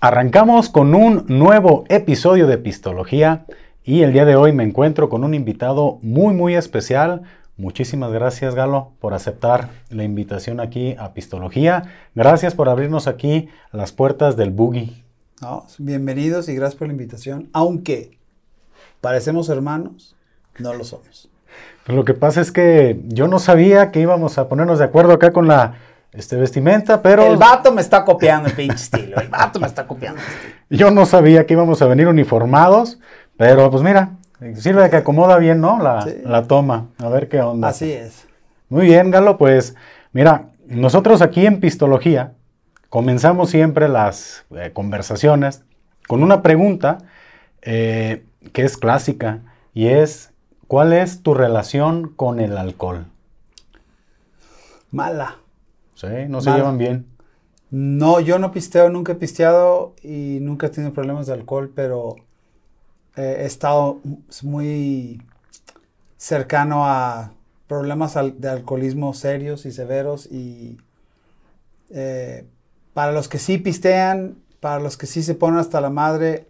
Arrancamos con un nuevo episodio de Pistología y el día de hoy me encuentro con un invitado muy muy especial. Muchísimas gracias Galo por aceptar la invitación aquí a Pistología. Gracias por abrirnos aquí las puertas del Boogie. bienvenidos y gracias por la invitación. Aunque parecemos hermanos, no lo somos. lo que pasa es que yo no sabía que íbamos a ponernos de acuerdo acá con la este, vestimenta, pero... El vato me está copiando el pinche estilo, el vato me está copiando. Yo no sabía que íbamos a venir uniformados, pero pues mira, sirve de que acomoda bien, ¿no? La, toma, a ver qué onda. Así es. Muy bien, Galo, pues mira, nosotros aquí en Pistología comenzamos siempre las eh, conversaciones con una pregunta eh, que es clásica y es, ¿cuál es tu relación con el alcohol? Mala. Sí, no se llevan bien. No, yo no pisteo, nunca he pisteado y nunca he tenido problemas de alcohol, pero he estado muy cercano a problemas de alcoholismo serios y severos y eh, para los que sí pistean, para los que sí se ponen hasta la madre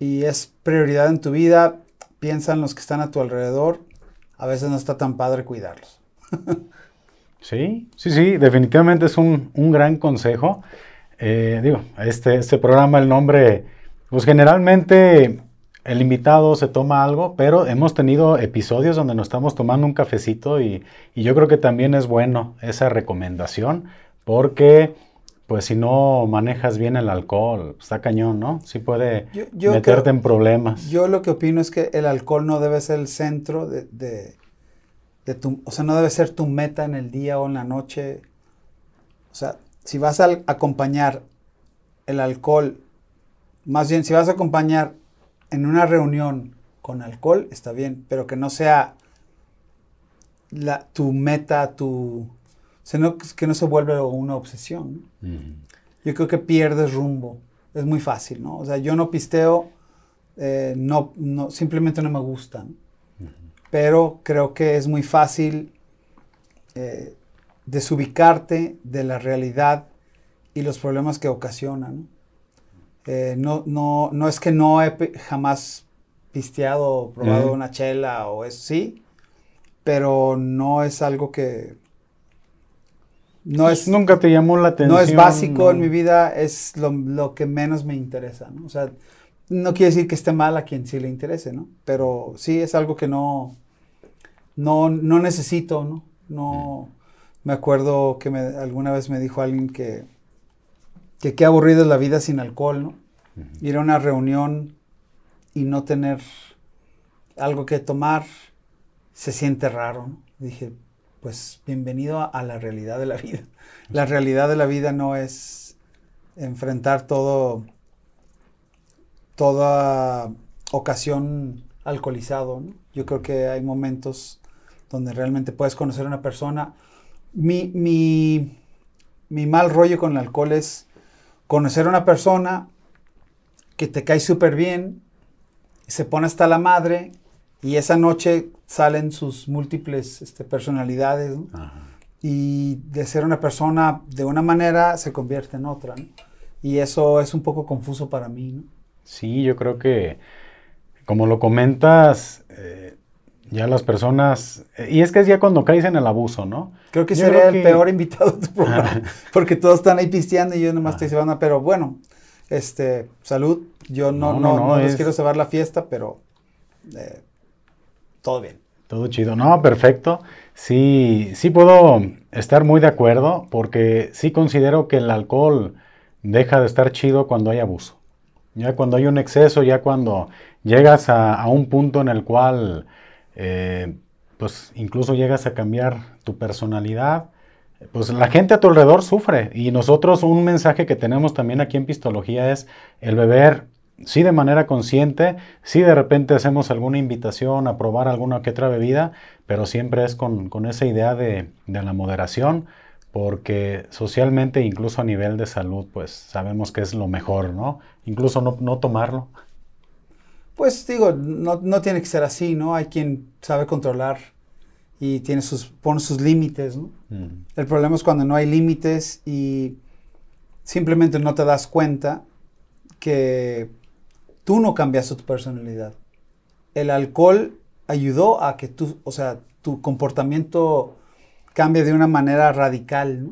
y es prioridad en tu vida, piensa en los que están a tu alrededor, a veces no está tan padre cuidarlos. Sí, sí, sí, definitivamente es un, gran consejo. Eh, digo, este, este programa, el nombre, pues generalmente el invitado se toma algo, pero hemos tenido episodios donde nos estamos tomando un cafecito y, yo creo que también es bueno esa recomendación porque pues si no manejas bien el alcohol, está cañón, ¿no? Sí puede meterte en problemas. Yo lo que opino es que el alcohol no debe ser el centro de, o sea, no debe ser tu meta en el día o en la noche. O sea, si vas a acompañar el alcohol, más bien si vas a acompañar en una reunión con alcohol, está bien, pero que no sea la, tu meta, tu... Sino que no se vuelva una obsesión. Yo creo que pierdes rumbo. Es muy fácil, ¿no? O sea, yo no pisteo, eh, no, no, simplemente no me gustan pero creo que es muy fácil eh, desubicarte de la realidad y los problemas que ocasionan. Eh, no, no, no, es que no he jamás pisteado o probado una chela o eso, sí, pero no es algo que... No es, Nunca te llamó la atención. No es básico en mi vida, es lo, lo, que menos me interesa, ¿no? O sea, no quiere decir que esté mal a quien sí le interese, ¿no? Pero sí es algo que no, no, no necesito, ¿no? No, me acuerdo que me, alguna vez me dijo alguien que, que qué aburrido es la vida sin alcohol, ¿no? Ir a una reunión y no tener algo que tomar se siente raro, ¿no? Dije, pues bienvenido a, a la realidad de la vida. La realidad de la vida no es enfrentar todo toda ocasión alcoholizado. Yo creo que hay momentos donde realmente puedes conocer a una persona. Mi, mi, mal rollo con el alcohol es conocer a una persona que te cae súper bien, se pone hasta la madre y esa noche salen sus múltiples este, personalidades. Y de ser una persona de una manera se convierte en otra. Y eso es un poco confuso para mí. ¿no? Sí, yo creo que, como lo comentas, eh, ya las personas, eh, y es que es ya cuando caes en el abuso, ¿no? Creo que sería el peor invitado de tu programa, porque todos están ahí pisteando y yo nomás estoy cebando, pero bueno, este, salud, yo no, no, no, les quiero cebar la fiesta, pero eh, todo bien. Todo chido, no, perfecto. Sí, sí puedo estar muy de acuerdo, porque sí considero que el alcohol deja de estar chido cuando hay abuso. Ya cuando hay un exceso, ya cuando llegas a, un punto en el cual, eh, pues incluso llegas a cambiar tu personalidad, pues la gente a tu alrededor sufre. Y nosotros un mensaje que tenemos también aquí en Pistología es el beber, sí de manera consciente, sí de repente hacemos alguna invitación a probar alguna que otra bebida, pero siempre es con, esa idea de, de la moderación porque socialmente, incluso a nivel de salud, pues sabemos que es lo mejor, ¿no? Incluso no, tomarlo. Pues digo, no, tiene que ser así, ¿no? Hay quien sabe controlar y tiene sus, pone sus límites, ¿no? Mm. El problema es cuando no hay límites y simplemente no te das cuenta que tú no cambiaste tu personalidad. El alcohol ayudó a que tú, o sea, tu comportamiento cambie de una manera radical. ¿no?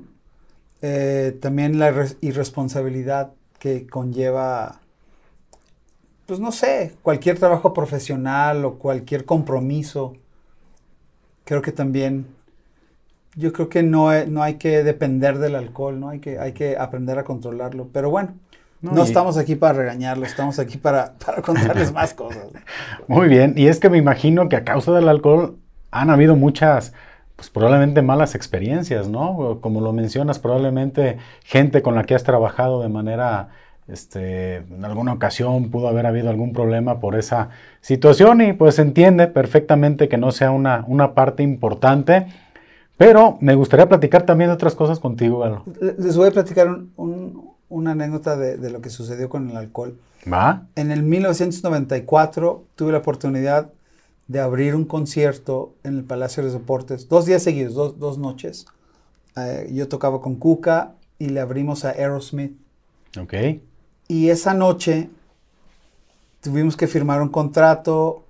Eh, también la irresponsabilidad que conlleva, pues no sé, cualquier trabajo profesional o cualquier compromiso. Creo que también, yo creo que no, no hay que depender del alcohol, ¿no? Hay que, hay que aprender a controlarlo. Pero bueno, no, estamos aquí para regañarlo, estamos aquí para, para contarles más cosas. Muy bien, y es que me imagino que a causa del alcohol han habido muchas, pues probablemente malas experiencias, ¿no? Como lo mencionas, probablemente gente con la que has trabajado de manera, este, en alguna ocasión pudo haber habido algún problema por esa situación y pues entiende perfectamente que no sea una, una parte importante. Pero me gustaría platicar también de otras cosas contigo, Galo. Les voy a platicar un una anécdota de, lo que sucedió con el alcohol. ¿Va? En el 1994 tuve la oportunidad de abrir un concierto en el Palacio de los Deportes, dos días seguidos, dos, noches. Eh, yo tocaba con Cuca y le abrimos a Aerosmith. Ok. Y esa noche tuvimos que firmar un contrato,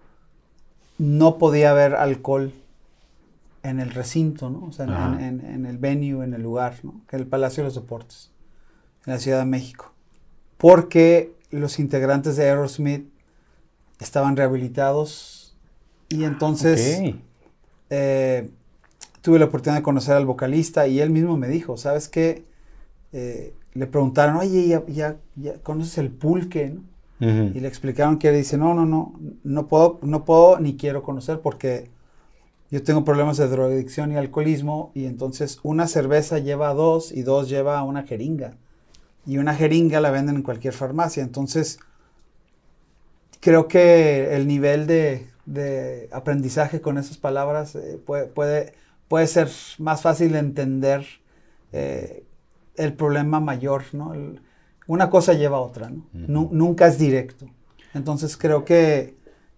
no podía haber alcohol en el recinto, ¿no? O sea, en, en, el venue, en el lugar, ¿no? Que el Palacio de los Deportes en la Ciudad de México, porque los integrantes de Aerosmith estaban rehabilitados y entonces eh, tuve la oportunidad de conocer al vocalista y él mismo me dijo, ¿sabes qué? Eh, le preguntaron, oye, ¿ya, ya, conoces el pulque? Y le explicaron que él dice, no, no, no, no puedo, no puedo ni quiero conocer porque yo tengo problemas de drogadicción y alcoholismo y entonces una cerveza lleva a dos y dos lleva a una jeringa y una jeringa la venden en cualquier farmacia. Entonces, creo que el nivel de, aprendizaje con esas palabras eh, puede, puede, ser más fácil de entender eh, el problema mayor, ¿no? una cosa lleva a otra, ¿no? Nunca es directo. Entonces creo que,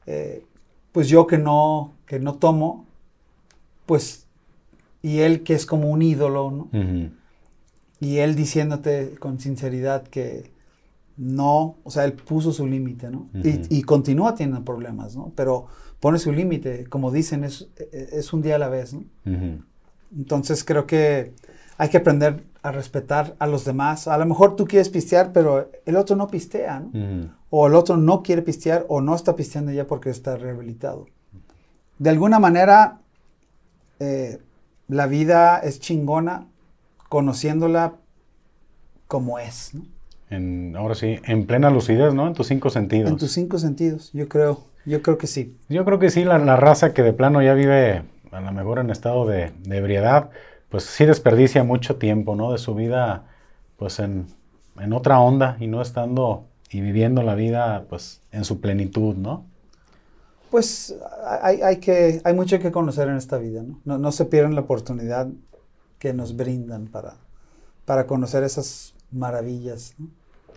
eh, pues yo que no, que no tomo, pues, y él que es como un ídolo, ¿no? y él diciéndote con sinceridad que no, o sea, él puso su límite, ¿no? y, continúa teniendo problemas, ¿no? Pero pone su límite, como dicen, es, es, un día a la vez, ¿no? Entonces creo que hay que aprender a respetar a los demás. A lo mejor tú quieres pistear, pero el otro no pistea, ¿no? O el otro no quiere pistear o no está pisteando ya porque está rehabilitado. De alguna manera, eh, la vida es chingona conociéndola como es. ¿no? En, ahora sí, en plena lucidez, ¿no? En tus cinco sentidos. En tus cinco sentidos, yo creo, yo creo que sí. Yo creo que sí, la, raza que de plano ya vive a lo mejor en estado de, ebriedad, pues sí desperdicia mucho tiempo, ¿no? De su vida, pues en, otra onda y no estando y viviendo la vida, pues en su plenitud, ¿no? Pues hay, hay, que, hay mucho que conocer en esta vida, ¿no? No, no se pierdan la oportunidad que nos brindan para, para conocer esas maravillas.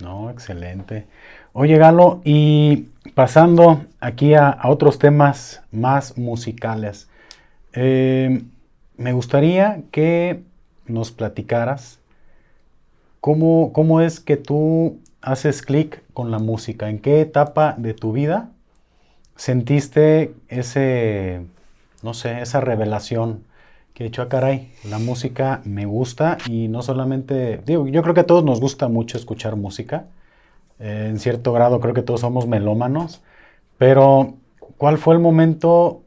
¿no? excelente. Oye, Galo, y pasando aquí a, otros temas más musicales, eh, me gustaría que nos platicaras cómo, cómo es que tú haces clic con la música, en qué etapa de tu vida sentiste ese, no sé, esa revelación que he dicho, ah, caray, la música me gusta y no solamente, digo, yo creo que a todos nos gusta mucho escuchar música, eh, en cierto grado creo que todos somos melómanos, pero ¿cuál fue el momento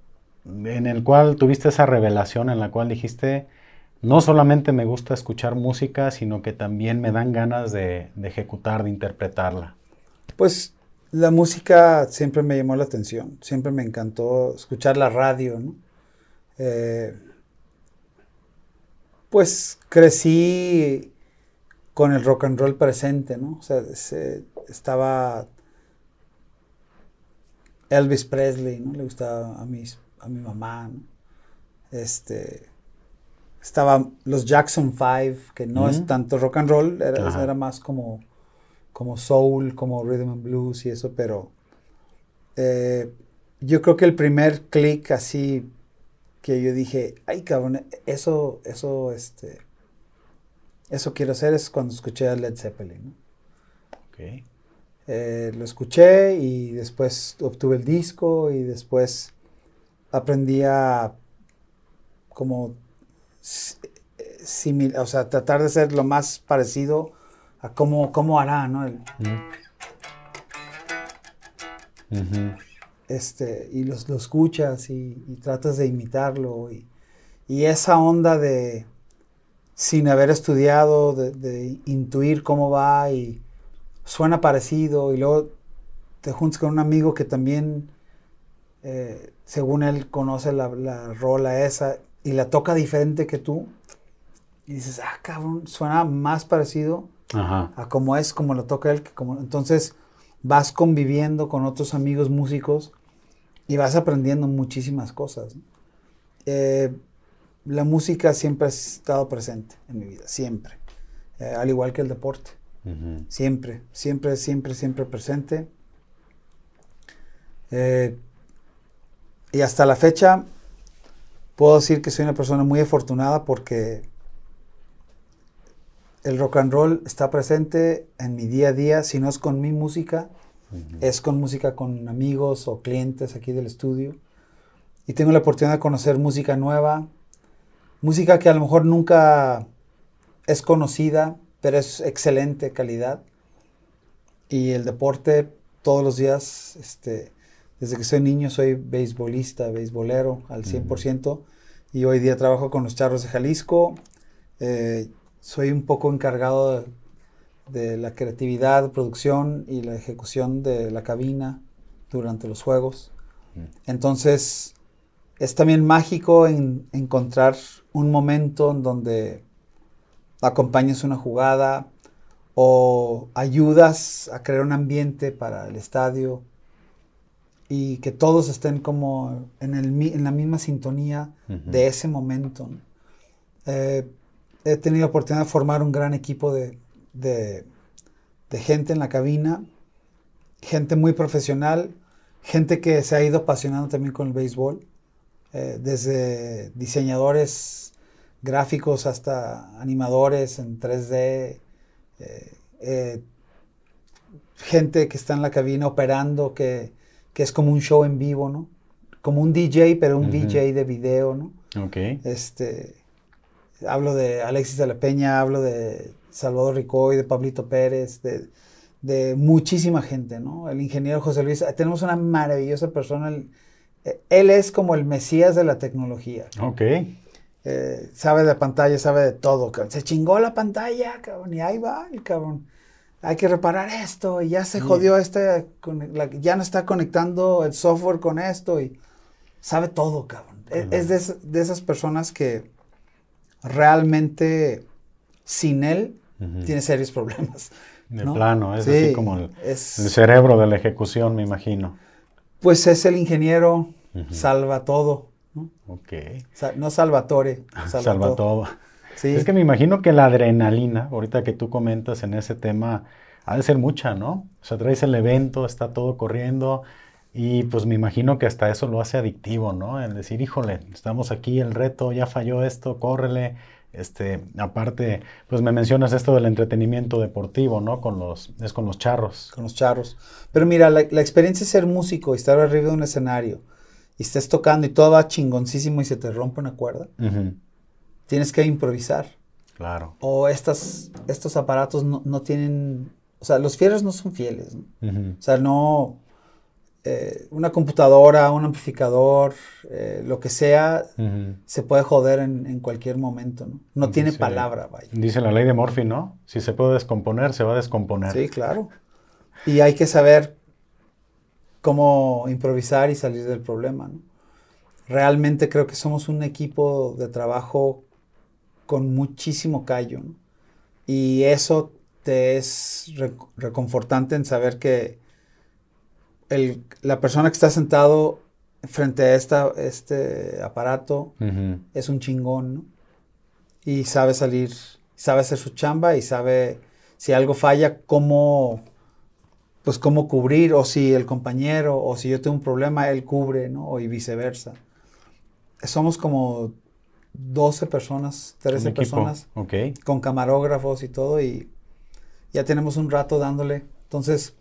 en el cual tuviste esa revelación en la cual dijiste, no solamente me gusta escuchar música, sino que también me dan ganas de, ejecutar, de interpretarla? Pues la música siempre me llamó la atención, siempre me encantó escuchar la radio, ¿no? Eh, pues crecí con el rock and roll presente, ¿no? O sea, estaba Elvis Presley, ¿no? Le gustaba a, mis, a mi mamá, ¿no? Este, estaba los Jackson Five, que no es tanto rock and roll, era, era, más como, como soul, como rhythm and blues y eso, pero eh, yo creo que el primer click así que yo dije, ay cabrón, eso, eso, este, eso quiero hacer es cuando escuché a Led Zeppelin. ¿no? Eh, lo escuché y después obtuve el disco y después aprendí a como simil, o sea, tratar de ser lo más parecido a cómo, cómo hará, ¿no? El, este, y los, lo escuchas y, tratas de imitarlo y, y, esa onda de sin haber estudiado, de, de, intuir cómo va y suena parecido y luego te juntas con un amigo que también, eh, según él, conoce la, la rola esa y la toca diferente que tú y dices, ah, cabrón, suena más parecido a como es, como lo toca él. Que como... Entonces vas conviviendo con otros amigos músicos y vas aprendiendo muchísimas cosas. Eh, la música siempre ha estado presente en mi vida, siempre. Eh, al igual que el deporte. Siempre, siempre, siempre, siempre presente. Eh, y hasta la fecha puedo decir que soy una persona muy afortunada porque el rock and roll está presente en mi día a día, si no es con mi música, es con música con amigos o clientes aquí del estudio. Y tengo la oportunidad de conocer música nueva, música que a lo mejor nunca es conocida, pero es excelente calidad. Y el deporte, todos los días, este, desde que soy niño soy beisbolista, beisbolero al 100%. Y hoy día trabajo con los Charros de Jalisco. Eh, soy un poco encargado de, la creatividad, producción y la ejecución de la cabina durante los juegos. Mm. Entonces, es también mágico encontrar un momento en donde acompañas una jugada o ayudas a crear un ambiente para el estadio y que todos estén como en, el, en la misma sintonía de ese momento. Eh, he tenido la oportunidad de formar un gran equipo de, gente en la cabina, gente muy profesional, gente que se ha ido apasionando también con el béisbol, eh, desde diseñadores gráficos hasta animadores en 3D, eh, eh, gente que está en la cabina operando, que, es como un show en vivo, ¿no? Como un DJ, pero un DJ de video, ¿no? Ok. Este, hablo de Alexis de la Peña, hablo de Salvador Ricoy, de Pablito Pérez, de, muchísima gente, ¿no? El ingeniero José Luis, tenemos una maravillosa persona, él, es como el mesías de la tecnología. Ok. Eh, sabe de pantalla, sabe de todo, Se chingó la pantalla, cabrón, y ahí va el cabrón. Hay que reparar esto, y ya se jodió este, ya no está conectando el software con esto, y sabe todo, cabrón. E, es, de esas personas que realmente sin él tiene serios problemas. De plano, es así como el, cerebro de la ejecución, me imagino. Pues es el ingeniero, salva todo. ¿no? Ok. no Salvatore, salva, todo. Es que me imagino que la adrenalina, ahorita que tú comentas en ese tema, ha de ser mucha, ¿no? O sea, traes el evento, está todo corriendo, y pues me imagino que hasta eso lo hace adictivo, ¿no? El decir, híjole, estamos aquí, el reto, ya falló esto, córrele. Este, aparte, pues me mencionas esto del entretenimiento deportivo, ¿no? Con los, es con los charros. Con los charros. Pero mira, la, experiencia de ser músico y estar arriba de un escenario y estés tocando y todo va chingoncísimo y se te rompe una cuerda, tienes que improvisar. Claro. O estas, estos aparatos no, tienen, o sea, los fierros no son fieles. O sea, no, eh, una computadora, un amplificador, eh, lo que sea, se puede joder en, cualquier momento, ¿no? No tiene palabra, vaya. Dice la ley de Morphy, ¿no? Si se puede descomponer, se va a descomponer. Sí, claro. Y hay que saber cómo improvisar y salir del problema, ¿no? Realmente creo que somos un equipo de trabajo con muchísimo callo, ¿no? Y eso te es reconfortante en saber que la persona que está sentado frente a esta, este aparato es un chingón, ¿no? Y sabe salir, sabe hacer su chamba y sabe si algo falla, cómo, pues cómo cubrir, o si el compañero, o si yo tengo un problema, él cubre, ¿no? O y viceversa. Somos como 12 personas, 13 personas, con camarógrafos y todo, y ya tenemos un rato dándole. Entonces,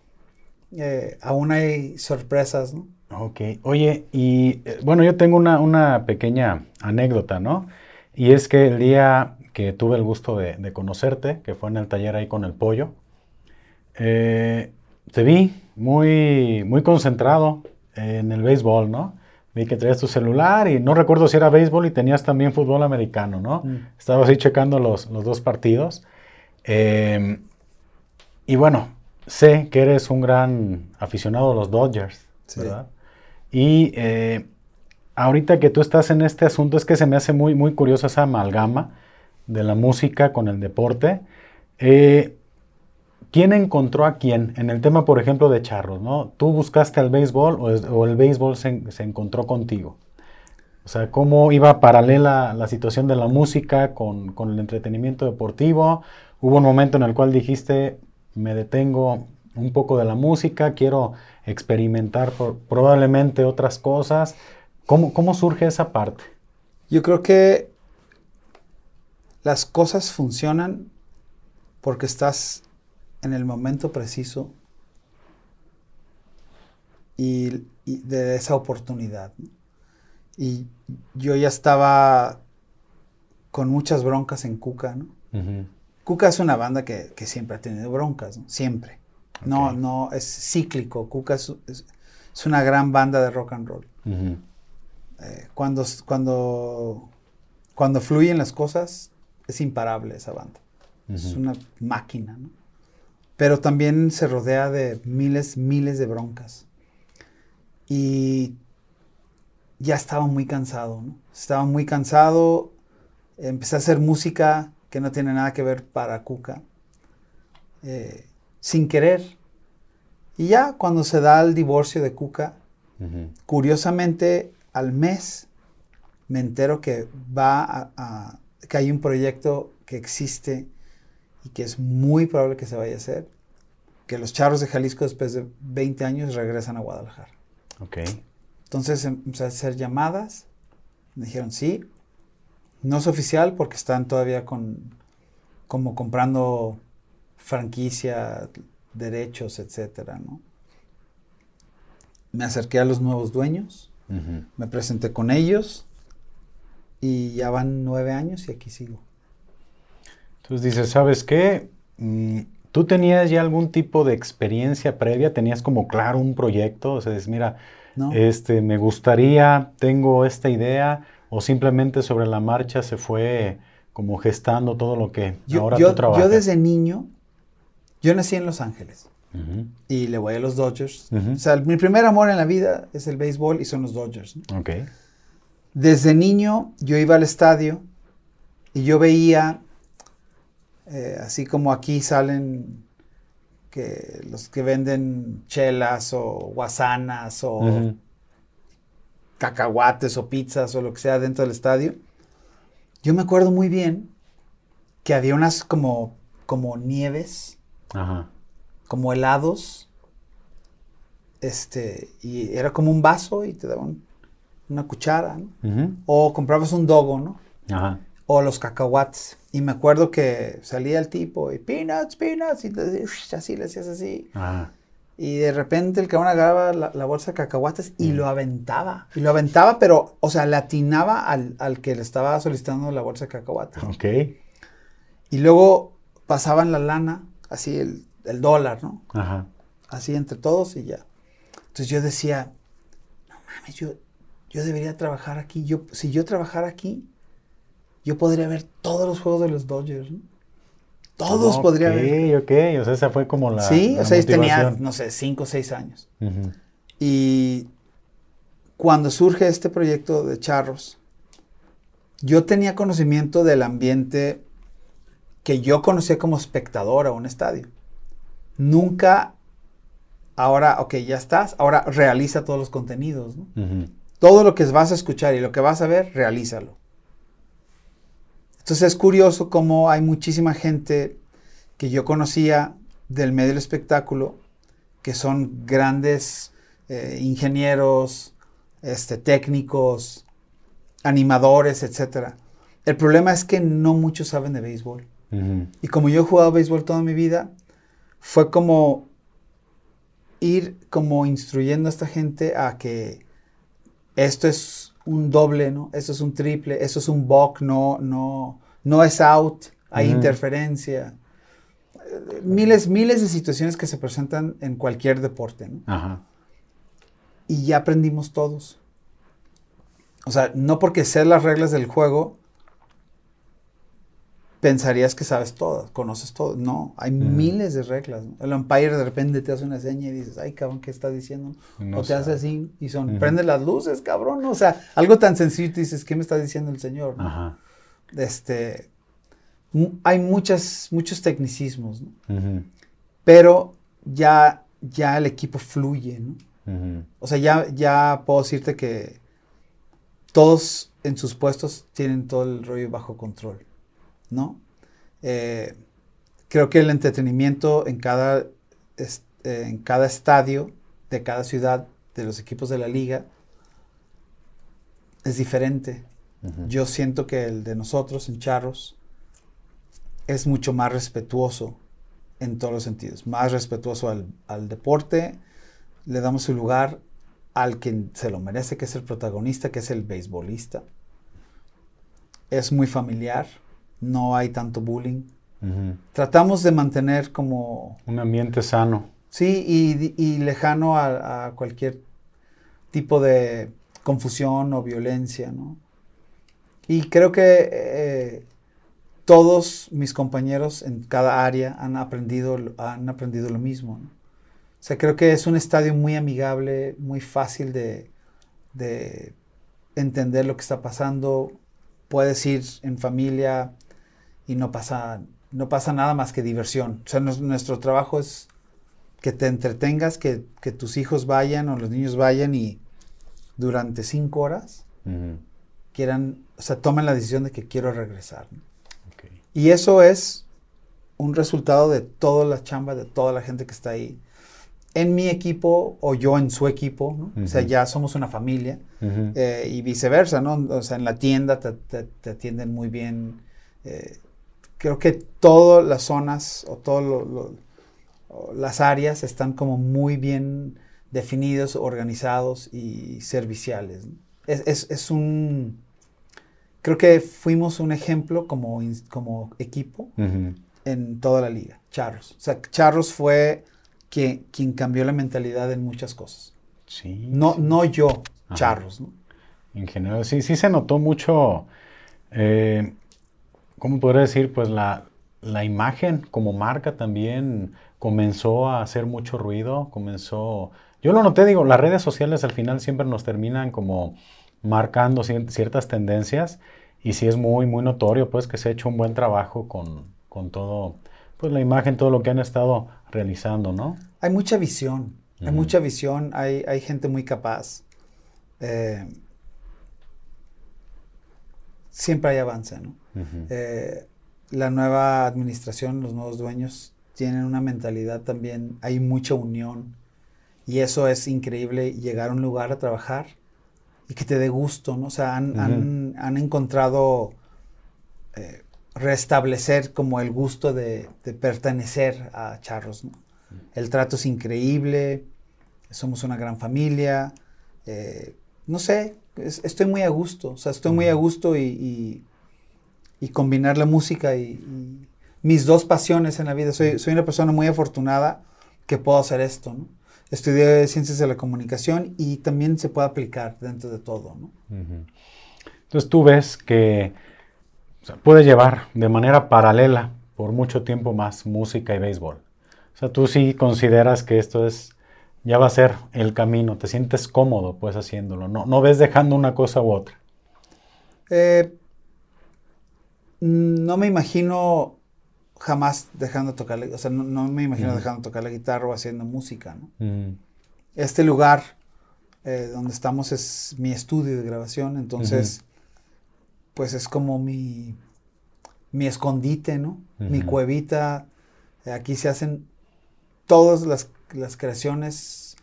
eh, aún hay sorpresas, ¿no? Ok. Oye, y eh, bueno, yo tengo una, una, pequeña anécdota, ¿no? Y es que el día que tuve el gusto de, de conocerte, que fue en el taller ahí con el pollo, eh, te vi muy, muy concentrado en el béisbol, ¿no? Vi que traías tu celular y no recuerdo si era béisbol y tenías también fútbol americano, ¿no? Mm. Estabas ahí checando los, los dos partidos. Em, y bueno, sé que eres un gran aficionado a los Dodgers, ¿verdad? Y eh, ahorita que tú estás en este asunto, es que se me hace muy, muy curiosa esa amalgama de la música con el deporte. Eh, ¿Quién encontró a quién? En el tema, por ejemplo, de charros, ¿no? ¿Tú buscaste al béisbol o, el béisbol se, encontró contigo? O sea, ¿cómo iba paralela la situación de la música con, el entretenimiento deportivo? ¿Hubo un momento en el cual dijiste, me detengo un poco de la música, quiero experimentar probablemente otras cosas? ¿Cómo, ¿Cómo surge esa parte? Yo creo que las cosas funcionan porque estás en el momento preciso y, de esa oportunidad. Y yo ya estaba con muchas broncas en Cuca, ¿no? Cuca es una banda que, siempre ha tenido broncas, Siempre. No, no, es cíclico. Cuca es, una gran banda de rock and roll. Eh, cuando, cuando, cuando fluyen las cosas, es imparable esa banda. Es una máquina, ¿no? pero también se rodea de miles, miles de broncas. Y ya estaba muy cansado, ¿no? Estaba muy cansado, empecé a hacer música que no tiene nada que ver para Cuca, eh, sin querer. Y ya cuando se da el divorcio de Cuca, curiosamente al mes me entero que va a, que hay un proyecto que existe y que es muy probable que se vaya a hacer, que los charros de Jalisco después de 20 años regresan a Guadalajara. Ok. Entonces empecé a hacer llamadas, me dijeron sí, no es oficial porque están todavía con, como comprando franquicia, derechos, etcétera, ¿no? Me acerqué a los nuevos dueños, me presenté con ellos y ya van nueve años y aquí sigo. Entonces dices, ¿sabes qué? Mm, ¿Tú tenías ya algún tipo de experiencia previa? ¿Tenías como claro un proyecto? O sea, dices, mira, este, me gustaría, tengo esta idea, o simplemente sobre la marcha se fue como gestando todo lo que ahora tú trabajas. Yo desde niño, yo nací en Los Ángeles y le voy a los Dodgers. O sea, mi primer amor en la vida es el béisbol y son los Dodgers. Desde niño yo iba al estadio y yo veía eh, así como aquí salen que los que venden chelas o guasanas o cacahuates o pizzas o lo que sea dentro del estadio. Yo me acuerdo muy bien que había unas como, como nieves, como helados, este, y era como un vaso y te daban una cuchara, O comprabas un dogo, ¿no? O los cacahuates. Y me acuerdo que salía el tipo y peanuts, peanuts, y así le hacías así. Y de repente el cabrón agarraba la, bolsa de cacahuates y mm. lo aventaba. Y lo aventaba, pero, o sea, le atinaba al, que le estaba solicitando la bolsa de cacahuates. Ok. Y luego pasaban la lana, así el, dólar, ¿no? Ajá. Así entre todos y ya. Entonces yo decía, no mames, yo, yo debería trabajar aquí. Yo, si yo trabajara aquí, yo podría ver todos los juegos de los Dodgers. ¿no? Todos podría ver. Ok, ok, o sea, esa fue como la. Sí, o sea, tenía, no sé, cinco o seis años. Y cuando surge este proyecto de charros, yo tenía conocimiento del ambiente que yo conocía como espectador a un estadio. Nunca, ahora, ok, ya estás, ahora realiza todos los contenidos. ¿no? Todo lo que vas a escuchar y lo que vas a ver, realízalo. Entonces es curioso cómo hay muchísima gente que yo conocía del medio del espectáculo, que son grandes eh, ingenieros, este, técnicos, animadores, etc. El problema es que no muchos saben de béisbol. Y como yo he jugado béisbol toda mi vida, fue como ir como instruyendo a esta gente a que esto es un doble, ¿no? Esto es un triple, esto es un buck, no, no, no es out, hay interferencia. Miles, miles de situaciones que se presentan en cualquier deporte, ¿no? Ajá. Y ya aprendimos todos. O sea, no porque sean las reglas del juego, pensarías que sabes todo, conoces todo. No, hay miles de reglas. El umpire de repente te hace una seña y dices, ay, cabrón, ¿qué está diciendo? o te hace así y son, prende las luces, cabrón. O sea, algo tan sencillo y dices, ¿qué me está diciendo el señor? Ajá. Este, hay muchas, muchos tecnicismos, ¿no? Pero ya, ya el equipo fluye, ¿no? O sea, ya, ya puedo decirte que todos en sus puestos tienen todo el rollo bajo control. ¿No? Eh, creo que el entretenimiento en cada, eh, en cada estadio de cada ciudad de los equipos de la liga es diferente. Yo siento que el de nosotros en Charros es mucho más respetuoso en todos los sentidos, más respetuoso al, al deporte, le damos su lugar al que se lo merece, que es el protagonista, que es el beisbolista. Es muy familiar, no hay tanto bullying. Tratamos de mantener como... Un ambiente sano. Sí, y, lejano a, cualquier tipo de confusión o violencia, ¿no? Y creo que eh, todos mis compañeros en cada área han aprendido, han aprendido lo mismo, ¿no? O sea, creo que es un estadio muy amigable, muy fácil de, de entender lo que está pasando. Puedes ir en familia, y no pasa, no pasa nada más que diversión. O sea, nuestro trabajo es que te entretengas, que, tus hijos vayan o los niños vayan y durante cinco horas quieran, o sea, tomen la decisión de que quiero regresar. Y eso es un resultado de toda la chamba, de toda la gente que está ahí. En mi equipo o yo en su equipo, ¿no? O sea, ya somos una familia eh, y viceversa, ¿no? O sea, en la tienda te, te, atienden muy bien. Eh, creo que todas las zonas o todas las áreas están como muy bien definidos, organizados y serviciales. Es, un... Creo que fuimos un ejemplo como, como equipo en toda la liga, Charros. O sea, Charros fue quien, quien cambió la mentalidad en muchas cosas. Sí. No, no yo, Charros. En general, sí, sí se notó mucho eh, ¿cómo podría decir? Pues la, imagen como marca también comenzó a hacer mucho ruido, comenzó... Yo lo noté, digo, las redes sociales al final siempre nos terminan como marcando ciertas tendencias y sí es muy, muy notorio pues que se ha hecho un buen trabajo con, todo, pues la imagen, todo lo que han estado realizando, ¿no? Hay mucha visión, hay mucha visión, hay, hay gente muy capaz. Eh, siempre hay avance, ¿no? Eh, la nueva administración, los nuevos dueños, tienen una mentalidad también, hay mucha unión y eso es increíble, llegar a un lugar a trabajar y que te dé gusto, ¿no? O sea, han, encontrado eh, restablecer como el gusto de, pertenecer a Charros, ¿no? El trato es increíble, somos una gran familia, eh, no sé, estoy muy a gusto, o sea, estoy muy a gusto y y combinar la música y, mis dos pasiones en la vida. Soy, soy una persona muy afortunada que puedo hacer esto, ¿no? Estudié ciencias de la comunicación y también se puede aplicar dentro de todo, ¿no? Entonces tú ves que puede llevar de manera paralela por mucho tiempo más música y béisbol. O sea, tú sí consideras que esto es, ya va a ser el camino, te sientes cómodo pues haciéndolo, no, no ves dejando una cosa u otra. Eh, no me imagino jamás dejando de tocar, o sea, no, me imagino dejando de tocar la guitarra o haciendo música, ¿no? Este lugar eh, donde estamos es mi estudio de grabación, entonces, pues es como mi, mi escondite, ¿no? Mi cuevita, aquí se hacen todas las, creaciones,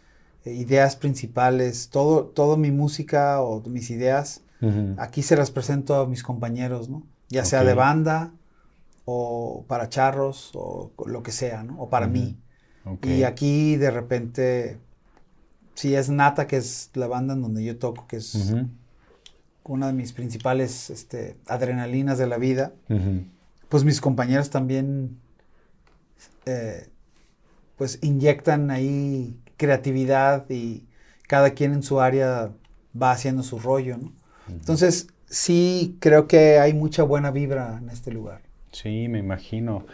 eh, ideas principales, todo, todo mi música o mis ideas, aquí se las presento a mis compañeros, ¿no? ya sea de banda o para charros o lo que sea, ¿no? O para mí. Y aquí de repente, si es Nata, que es la banda en donde yo toco, que es una de mis principales este, adrenalinas de la vida, pues mis compañeros también eh, pues inyectan ahí creatividad y cada quien en su área va haciendo su rollo, ¿no? Entonces, sí creo que hay mucha buena vibra en este lugar. Sí, me imagino.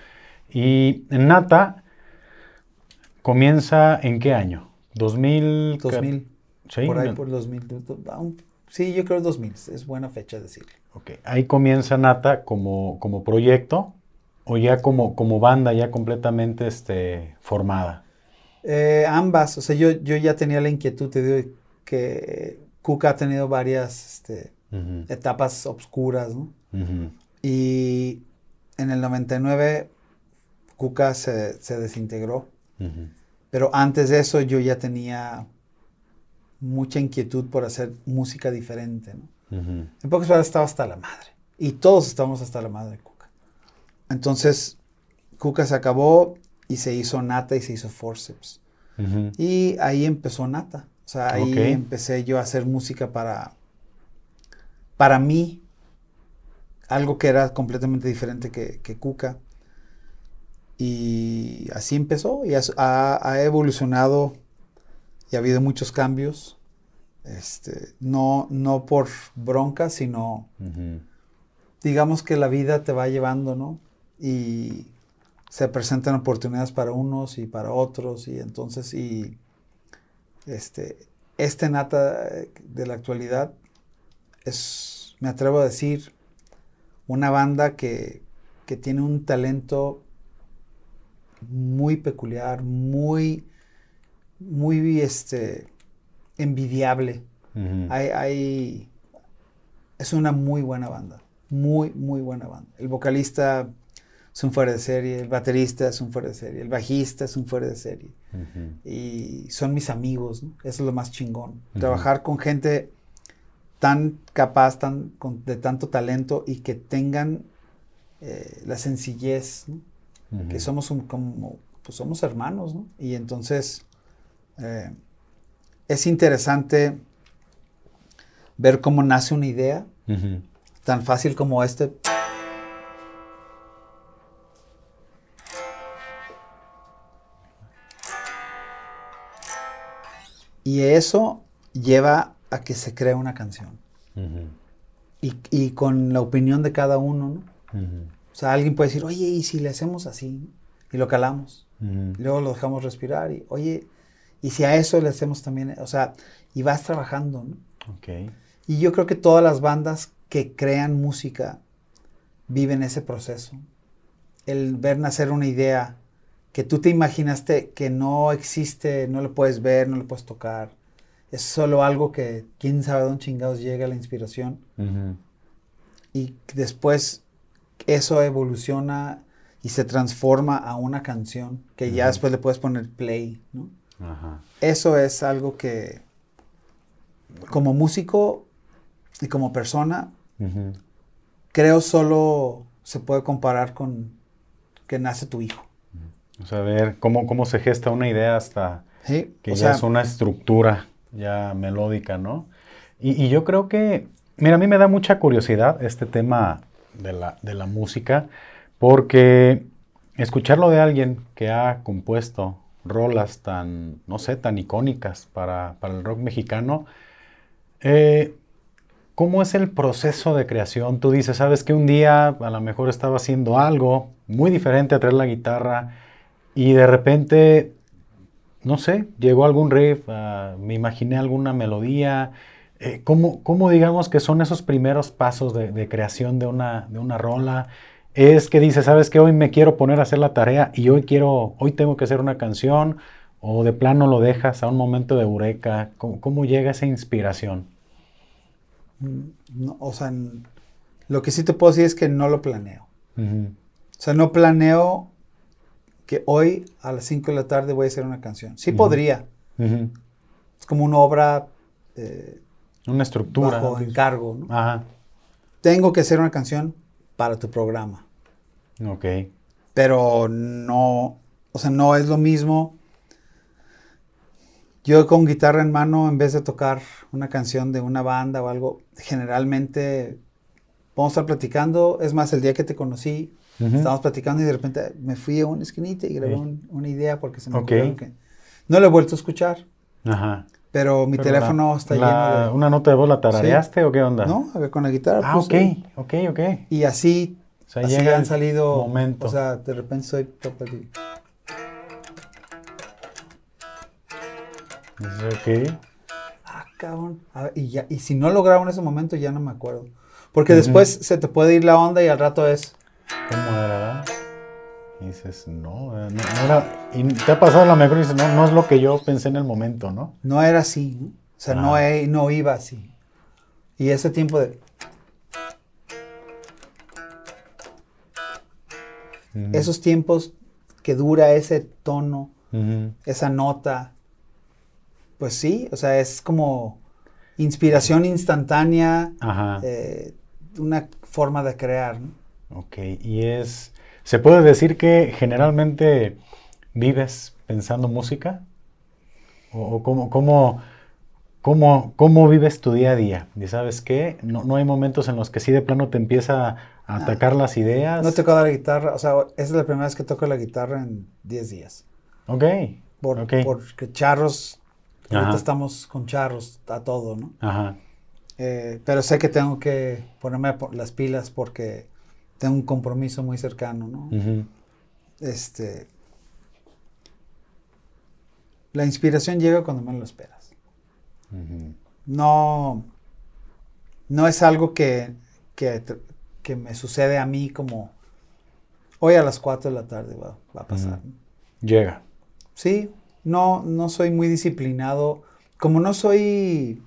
¿Y Nata comienza en qué año? 2000. 2000. Sí. Por ahí por 2000. Sí, yo creo 2000. Es buena fecha decirlo. Ok. Ahí comienza Nata como, como proyecto o ya como, como banda ya completamente este, formada. Eh, ambas. O sea, yo, yo ya tenía la inquietud, te digo, que Cuca ha tenido varias este, etapas obscuras, ¿no? Y en el 99 Cuca se, desintegró. Pero antes de eso yo ya tenía mucha inquietud por hacer música diferente, ¿no? En pocas palabras estaba hasta la madre. Y todos estábamos hasta la madre de Cuca. Entonces, Cuca se acabó y se hizo Nata y se hizo Forceps. Y ahí empezó Nata. O sea, ahí empecé yo a hacer música para, para mí, algo que era completamente diferente que, que Cuca. Y así empezó y ha, evolucionado y ha habido muchos cambios. Este, no, no por bronca, sino digamos que la vida te va llevando, ¿no? Y se presentan oportunidades para unos y para otros y entonces y este, este nata de la actualidad es, me atrevo a decir, una banda que, tiene un talento muy peculiar, muy, muy este, envidiable. hay, es una muy buena banda, muy, muy buena banda. El vocalista es un fuera de serie, el baterista es un fuera de serie, el bajista es un fuera de serie. Y son mis amigos, Eso es lo más chingón. Trabajar con gente tan capaz, tan, de tanto talento y que tengan eh, la sencillez, que somos como, pues somos hermanos, ¿no? Y entonces eh, es interesante ver cómo nace una idea, tan fácil como este Y eso lleva a que se crea una canción. y, con la opinión de cada uno, ¿no? O sea, alguien puede decir, oye, ¿y si le hacemos así? Y lo calamos. luego lo dejamos respirar. Y, oye, ¿y si a eso le hacemos también? O sea, y vas trabajando, ¿no? Y yo creo que todas las bandas que crean música viven ese proceso. El ver nacer una idea que tú te imaginaste que no existe, no lo puedes ver, no lo puedes tocar. Es solo algo que quién sabe dónde chingados llega la inspiración. Y después eso evoluciona y se transforma a una canción que ya después le puedes poner play, ¿no? Eso es algo que como músico y como persona creo solo se puede comparar con que nace tu hijo. O sea, ver cómo, cómo se gesta una idea hasta que ya es una estructura ya melódica, ¿no? Y, yo creo que, mira, a mí me da mucha curiosidad este tema de la, de la música, porque escucharlo de alguien que ha compuesto rolas tan, no sé, tan icónicas para, para el rock mexicano, eh, ¿cómo es el proceso de creación? Tú dices, sabes que un día a lo mejor estaba haciendo algo muy diferente a traer la guitarra y de repente, no sé, llegó algún riff, ah, me imaginé alguna melodía. Eh, ¿cómo, digamos que son esos primeros pasos de, creación de una, de una rola? Es que dice, ¿sabes que Hoy me quiero poner a hacer la tarea y hoy quiero, hoy tengo que hacer una canción o de plano lo dejas a un momento de eureka. ¿Cómo, llega esa inspiración? Mm, o sea, lo que sí te puedo decir es que no lo planeo. O sea, no planeo que hoy a las 5 de la tarde voy a hacer una canción. Sí podría. Es como una obra... Eh, una estructura. Bajo encargo. ¿no? Tengo que hacer una canción para tu programa. Ok. Pero no, o sea, no es lo mismo Yo con guitarra en mano, en vez de tocar una canción de una banda o algo, generalmente vamos a estar platicando. Es más, el día que te conocí, Ujú. estábamos platicando y de repente me fui a una esquinita y grabé Sí. un- una idea porque se me Ok. ocurrió que... No lo he vuelto a escuchar, Ajá. pero mi Pero teléfono la- está la- lleno de... ¿Una nota de voz la tarareaste o qué onda? No, a ver, con la guitarra. Ah, pues, ok, sí. ok, ok. Y así, O sea, así llega han salido... momento. O sea, de repente soy... ok. Ah, cabrón. Ver, y, ya, y si no lo grabo en ese momento, ya no me acuerdo. Porque después se te puede ir la onda y al rato es... ¿Cómo era? Y dices, no, eh, no, no era. Y te ha pasado la mejor y dices, no, no es lo que yo pensé en el momento, ¿no? No era así, ¿no? O sea, no, Ah. he- no iba así. Y ese tiempo de... Esos tiempos que dura ese tono, esa nota, pues sí, o sea, es como inspiración instantánea, Ajá. eh, una forma de crear, ¿no? Ok, y es. ¿Se puede decir que generalmente vives pensando música? ¿O, o cómo, cómo, cómo, cómo vives tu día a día? ¿Y sabes qué? No, no hay momentos en los que sí de plano te empieza a atacar las ideas. Ah. No he tocado la guitarra, o sea, esa es la primera vez que toco la guitarra en 10 días. Ok. Por, ok. Porque charros, ahorita Ajá. estamos con charros a todo, ¿no? Ajá. Eh, pero sé que tengo que ponerme las pilas porque tengo un compromiso muy cercano, ¿no? Este. La inspiración llega cuando menos lo esperas. No. No es algo que, que, que me sucede a mí como. Hoy a las 4 de la tarde va, va a pasar. Llega. Sí, no, no soy muy disciplinado. Como no soy.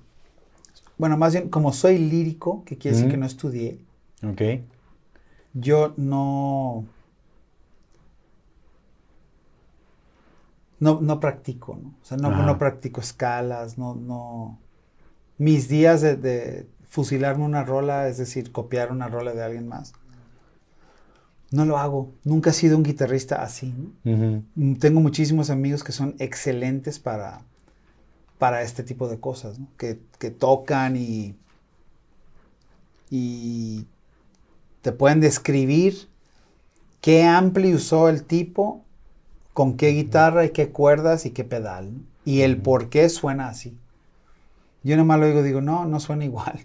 Bueno, más bien, como soy lírico, que quiere decir que no estudié, Ok. Yo no. No, no practico, ¿no? O sea, no, no practico escalas, no, no. Mis días de, de fusilarme una rola, es decir, copiar una rola de alguien más, no lo hago. Nunca he sido un guitarrista así. Mm, Tengo muchísimos amigos que son excelentes para, para este tipo de cosas, ¿no? que, que tocan y, y te pueden describir qué ampli usó el tipo, con qué guitarra y qué cuerdas y qué pedal, y el por qué suena así. Yo nomás lo digo, digo, no, no suena igual.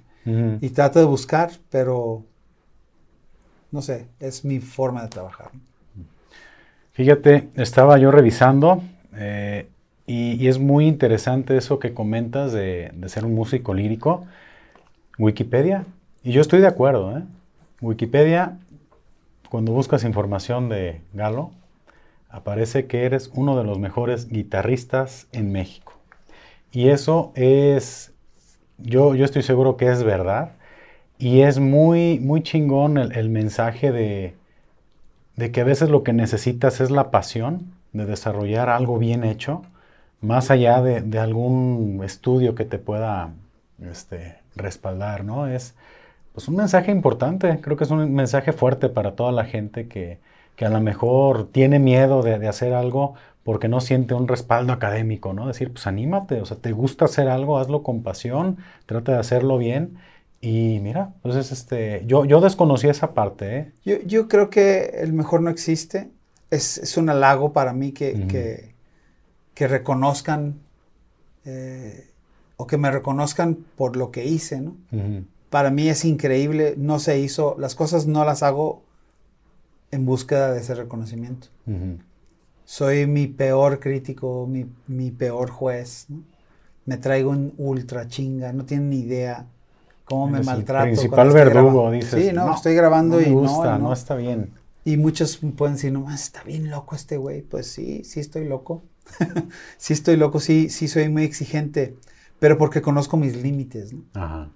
Y trato de buscar, pero no sé, es mi forma de trabajar. Fíjate, estaba yo revisando eh, y, y es muy interesante eso que comentas de, de ser un músico lírico. Wikipedia, y yo estoy de acuerdo, ¿eh? Wikipedia, cuando buscas información de Galo, aparece que eres uno de los mejores guitarristas en México. Y eso es, yo, yo estoy seguro que es verdad. Y es muy, muy chingón el, mensaje de, de que a veces lo que necesitas es la pasión de desarrollar algo bien hecho, más allá de, de algún estudio que te pueda este, respaldar, ¿no? Es pues, un mensaje importante, creo que es un mensaje fuerte para toda la gente que, que a lo mejor tiene miedo de, de hacer algo porque no siente un respaldo académico, ¿no? Decir, pues anímate, o sea, te gusta hacer algo, hazlo con pasión, trata de hacerlo bien. Y mira, entonces este, yo, yo desconocí esa parte, ¿eh? Yo, yo creo que el mejor no existe. Es, es un halago para mí que, que, que reconozcan eh, o que me reconozcan por lo que hice, ¿no? Para mí es increíble, no se hizo, las cosas no las hago en búsqueda de ese reconocimiento. Soy mi peor crítico, mi, mi peor juez, ¿no? Me traigo un ultra chinga, no tienen ni idea cómo me Eres el maltrato. principal verdugo, dices. Sí, no, estoy grabando no me y gusta, no, no, no. está bien. Y muchos pueden decir, no, está bien loco este güey. Pues sí, sí estoy loco. sí estoy loco, sí, sí soy muy exigente, pero porque conozco mis límites, ¿no? Ajá.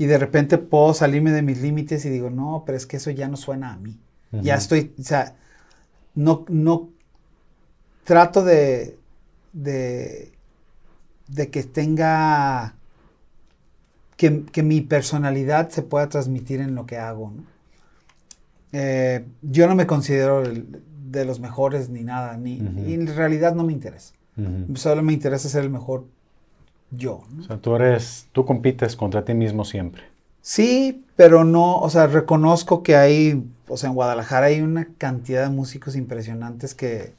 Y de repente puedo salirme de mis límites y digo, no, pero es que eso ya no suena a mí. Ya estoy, o sea, no, no, trato de, de, de que tenga, que, que mi personalidad se pueda transmitir en lo que hago, ¿no? Eh, yo no me considero el- de los mejores ni nada, ni, y en realidad no me interesa. Solo me interesa ser el mejor yo. O sea, tú eres, tú compites contra ti mismo siempre. Sí, pero no, o sea, reconozco que hay, o sea, en Guadalajara hay una cantidad de músicos impresionantes que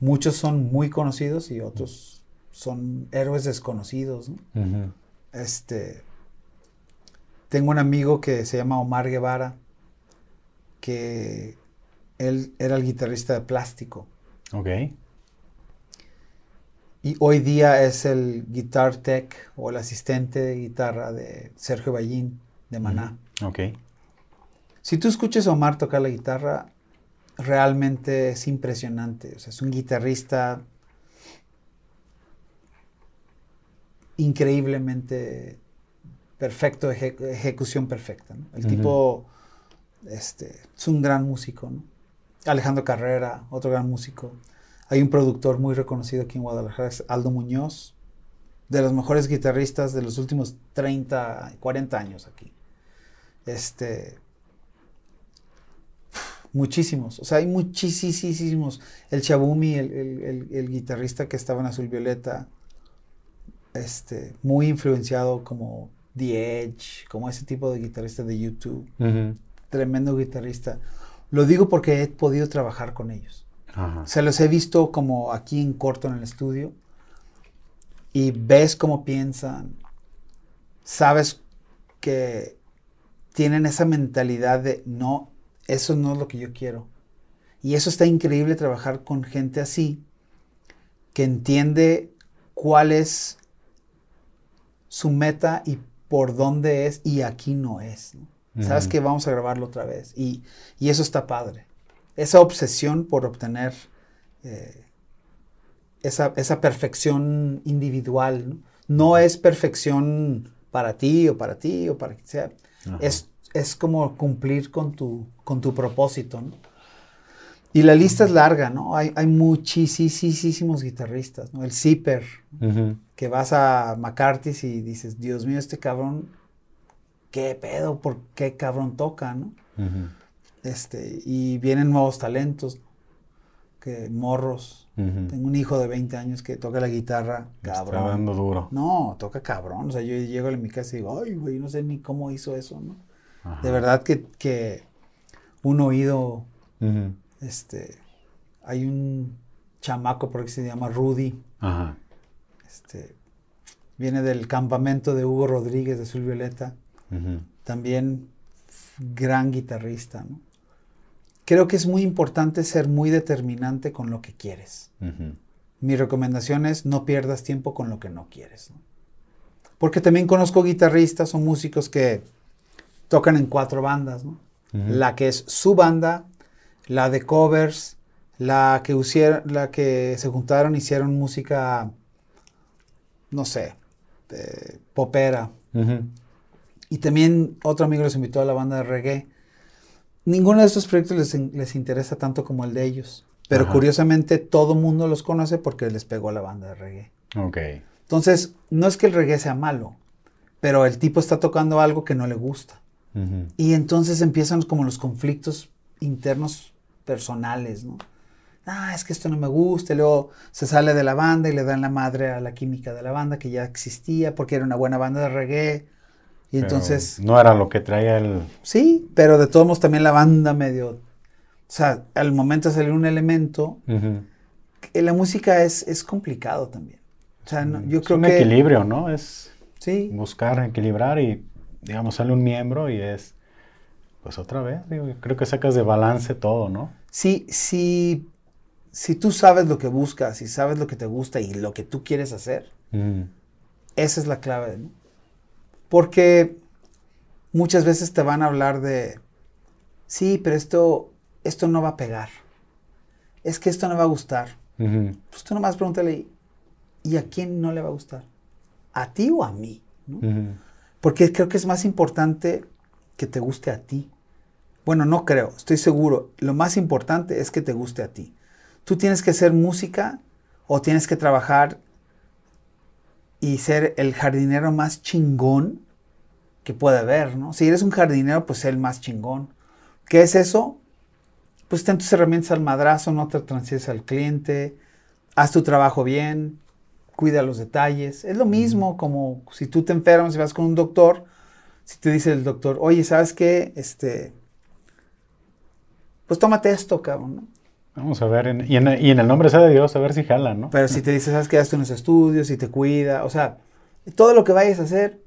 muchos son muy conocidos y otros son héroes desconocidos. ¿no? Este, tengo un amigo que se llama Omar Guevara, que él era el guitarrista de Plástico. Ok. Y hoy día es el guitar tech o el asistente de guitarra de Sergio Ballín de Maná. Ok. Si tú escuchas a Omar tocar la guitarra, realmente es impresionante. O sea, es un guitarrista increíblemente perfecto, ejecución perfecta. El tipo este, es un gran músico. ¿no? Alejandro Carrera, otro gran músico. Hay un productor muy reconocido aquí en Guadalajara, es Aldo Muñoz, de los mejores guitarristas de los últimos 30, 40 años aquí. Este, muchísimos, o sea, hay muchísimos. El Chabumi, el, guitarrista que estaba en Azul Violeta, este, muy influenciado como The Edge, como ese tipo de guitarrista de YouTube. Tremendo guitarrista. Lo digo porque he podido trabajar con ellos. Se los he visto como aquí en corto en el estudio y ves cómo piensan, sabes que tienen esa mentalidad de no, eso no es lo que yo quiero. Y eso está increíble trabajar con gente así, que entiende cuál es su meta y por dónde es y aquí no es. Sabes que vamos a grabarlo otra vez y, y eso está padre esa obsesión por obtener eh, esa, perfección individual. ¿no? es perfección para ti o para ti o para quien sea. Es, es, como cumplir con tu, con tu propósito. Y la lista es larga, ¿no? Hay, hay muchísimos guitarristas, ¿no? El Zipper, que vas a McCarthy y dices, Dios mío, este cabrón, ¿qué pedo? ¿Por qué cabrón toca, no? Este, y vienen nuevos talentos, que morros. Tengo un hijo de 20 años que toca la guitarra, cabrón. Está dando duro. No, toca cabrón. O sea, yo llego a mi casa y digo, ay, güey, no sé ni cómo hizo eso, ¿no? De verdad que, que un oído, este, hay un chamaco por que se llama Rudy. Ajá. Este, viene del campamento de Hugo Rodríguez de Sul Violeta. También gran guitarrista, ¿no? Creo que es muy importante ser muy determinante con lo que quieres. Mi recomendación es no pierdas tiempo con lo que no quieres. Porque también conozco guitarristas o músicos que tocan en cuatro bandas, La que es su banda, la de covers, la que, la que se juntaron, hicieron música, no sé, popera. Y también otro amigo les invitó a la banda de reggae ninguno de estos proyectos les, interesa tanto como el de ellos. Pero curiosamente todo mundo los conoce porque les pegó la banda de reggae. Ok. Entonces, no es que el reggae sea malo, pero el tipo está tocando algo que no le gusta. Y entonces empiezan como los conflictos internos personales, ¿no? Ah, es que esto no me gusta, y luego se sale de la banda y le dan la madre a la química de la banda que ya existía porque era una buena banda de reggae y entonces... No era lo que traía el... Sí, pero de todos modos también la banda medio... O sea, al momento de salir un elemento, la música es, es complicado también. O sea, yo creo un que... equilibrio, ¿no? Es sí. buscar equilibrar y, digamos, sale un miembro y es... Pues otra vez, digo, creo que sacas de balance todo, ¿no? Sí, sí. Si tú sabes lo que buscas y sabes lo que te gusta y lo que tú quieres hacer, esa es la clave, ¿no? Porque muchas veces te van a hablar de, sí, pero esto, esto no va a pegar. Es que esto no va a gustar. Pues tú nomás pregúntale, ¿y a quién no le va a gustar? ¿A ti o a mí? Porque creo que es más importante que te guste a ti. Bueno, no creo, estoy seguro. Lo más importante es que te guste a ti. Tú tienes que hacer música o tienes que trabajar y ser el jardinero más chingón que puede haber, ¿no? Si eres un jardinero, pues el más chingón. ¿Qué es eso? Pues ten tus herramientas al madrazo, no te transieses al cliente, haz tu trabajo bien, cuida los detalles. Es lo mismo como si tú te enfermas y vas con un doctor, si te dice el doctor, oye, ¿sabes qué? Este, pues tómate esto, cabrón, ¿no? Vamos a ver, y, en, el nombre sea de Dios, a ver si jala, ¿no? Pero si te dice, ¿sabes qué? Hazte unos estudios y te cuida, o sea, todo lo que vayas a hacer,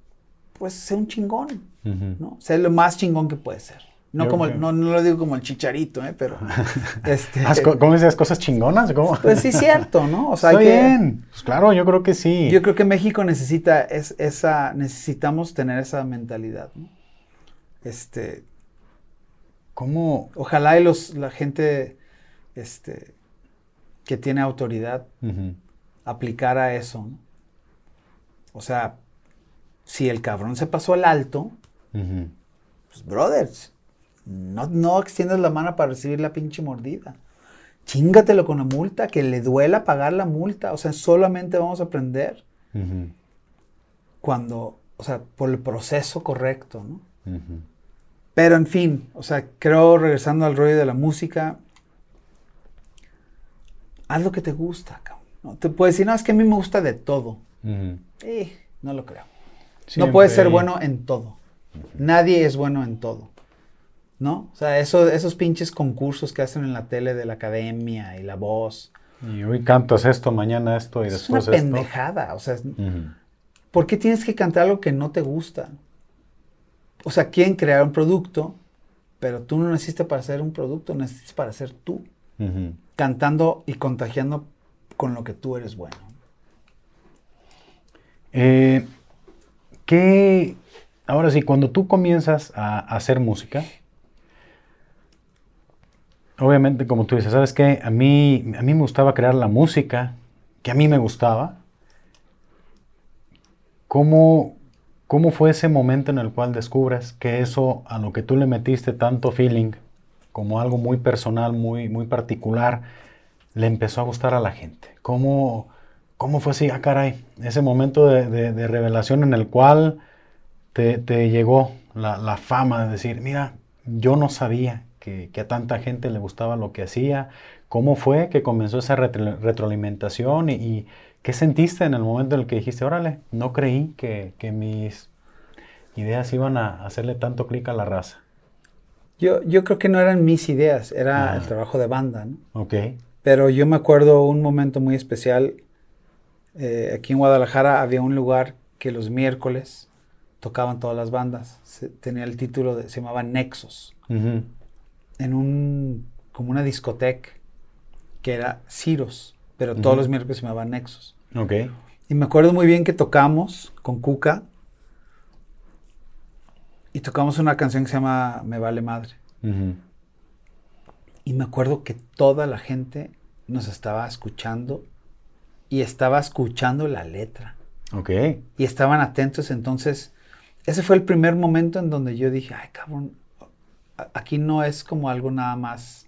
pues sé un chingón, ¿no? Sé lo más chingón que puede ser. No, como no, lo digo como el chicharito, ¿eh? pero... este, ¿Cómo dices? ¿Cosas chingonas? ¿Cómo? Pues sí, cierto, ¿no? O sea, Está bien. Pues claro, yo creo que sí. Yo creo que México necesita es, esa... Necesitamos tener esa mentalidad, ¿no? Este... ¿Cómo? Ojalá y los, la gente este, que tiene autoridad aplicara eso, ¿no? O sea, si el cabrón se pasó al alto, pues brothers, no, no extiendas la mano para recibir la pinche mordida. Chingatelo con la multa, que le duela pagar la multa. O sea, solamente vamos a aprender cuando, o sea, por el proceso correcto, ¿no? Pero en fin, o sea, creo, regresando al rollo de la música, haz lo que te gusta, cabrón. ¿no? Te puedes decir, no, es que a mí me gusta de todo. Eh, no lo creo. No puedes ser bueno en todo. Nadie es bueno en todo. ¿no? O sea, eso, esos pinches concursos que hacen en la tele de la academia y la voz. Y hoy cantas esto, mañana esto y después esto. Es una pendejada, o sea, ¿por qué tienes que cantar algo que no te gusta? O sea, quieren crear un producto, pero tú no necesitas para hacer un producto, necesitas para ser tú. Cantando y contagiando con lo que tú eres bueno. Eh, ¿Qué, ahora sí, cuando tú comienzas a hacer música, obviamente, como tú dices, ¿sabes qué? A mí, a mí me gustaba crear la música que a mí me gustaba. ¿Cómo, ¿Cómo fue ese momento en el cual descubres que eso a lo que tú le metiste tanto feeling, como algo muy personal, muy, muy particular, le empezó a gustar a la gente? ¿Cómo, cómo fue así? Ah, caray, ese momento de, revelación en el cual te, llegó la, la fama de decir, mira, yo no sabía que, a tanta gente le gustaba lo que hacía. ¿Cómo fue que comenzó esa retroalimentación y, qué sentiste en el momento en el que dijiste, órale, no creí que, mis ideas iban a hacerle tanto clic a la raza? Yo, yo creo que no eran mis ideas, era el trabajo de banda, ¿no? Ok. Pero yo me acuerdo un momento muy especial. Eh, aquí en Guadalajara había un lugar que los miércoles tocaban todas las bandas. tenía el título, de, se llamaba Nexos en un, como una discoteca que era Ciros, pero todos los miércoles se llamaba Nexus. Ok. Y me acuerdo muy bien que tocamos con Cuca y tocamos una canción que se llama Me Vale Madre. Y me acuerdo que toda la gente nos estaba escuchando y estaba escuchando la letra. Ok. Y estaban atentos, entonces ese fue el primer momento en donde yo dije, ay cabrón, aquí no es como algo nada más.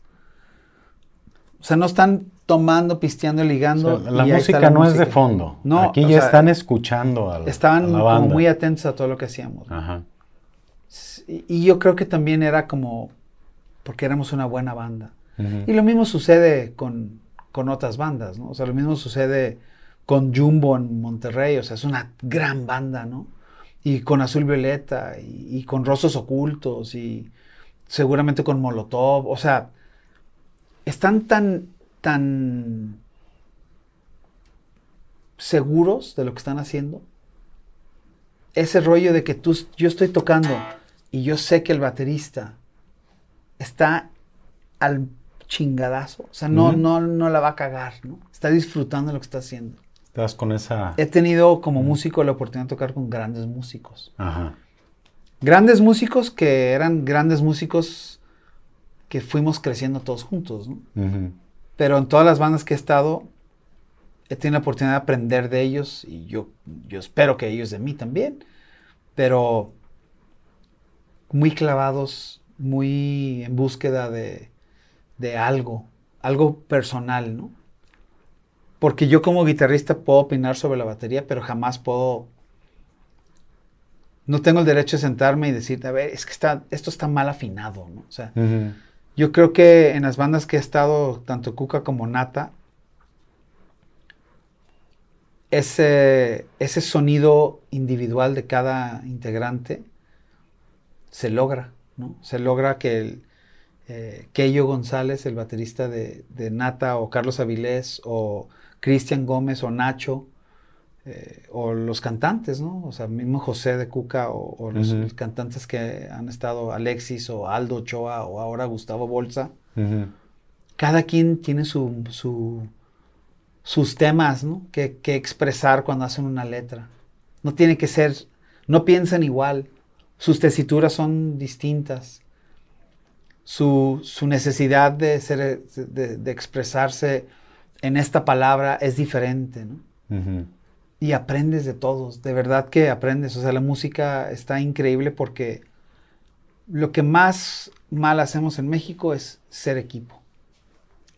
O sea, no están tomando, pisteando, ligando. la música no es de fondo. No, aquí ya están escuchando a Estaban como muy atentos a todo lo que hacíamos. Ajá. Y yo creo que también era como porque éramos una buena banda. Y lo mismo sucede con, otras bandas, ¿no? O sea, lo mismo sucede con Jumbo en Monterrey, o sea, es una gran banda, ¿no? Y con Azul Violeta, y, y con Rosos Ocultos, y, seguramente con Molotov, o sea, están tan, tan seguros de lo que están haciendo. Ese rollo de que tú, yo estoy tocando y yo sé que el baterista está al chingadazo, o sea, no, no, no la va a cagar, ¿no? Está disfrutando lo que está haciendo. Estás con esa... He tenido como músico la oportunidad de tocar con grandes músicos. Ajá. Grandes músicos que eran grandes músicos que fuimos creciendo todos juntos, ¿no? Pero en todas las bandas que he estado, he tenido la oportunidad de aprender de ellos y yo, yo espero que ellos de mí también, pero muy clavados, muy en búsqueda de, de algo, algo personal, ¿no? Porque yo como guitarrista puedo opinar sobre la batería, pero jamás puedo no tengo el derecho de sentarme y decir, a ver, es que está, esto está mal afinado, ¿no? O sea, yo creo que en las bandas que he estado, tanto Cuca como Nata, ese, ese sonido individual de cada integrante se logra, ¿no? Se logra que el eh, Keyo González, el baterista de, de, Nata, o Carlos Avilés, o Cristian Gómez, o Nacho, eh, o los cantantes, ¿no? O sea, mismo José de Cuca, o, los, cantantes que han estado, Alexis, o Aldo Ochoa, o ahora Gustavo Bolsa. Cada quien tiene su, su sus temas, ¿no? Que, que expresar cuando hacen una letra. No tiene que ser, no piensan igual, sus tesituras son distintas, su, su necesidad de, ser, de, de, expresarse en esta palabra es diferente, ¿no? Y aprendes de todos, de verdad que aprendes, o sea, la música está increíble porque lo que más mal hacemos en México es ser equipo.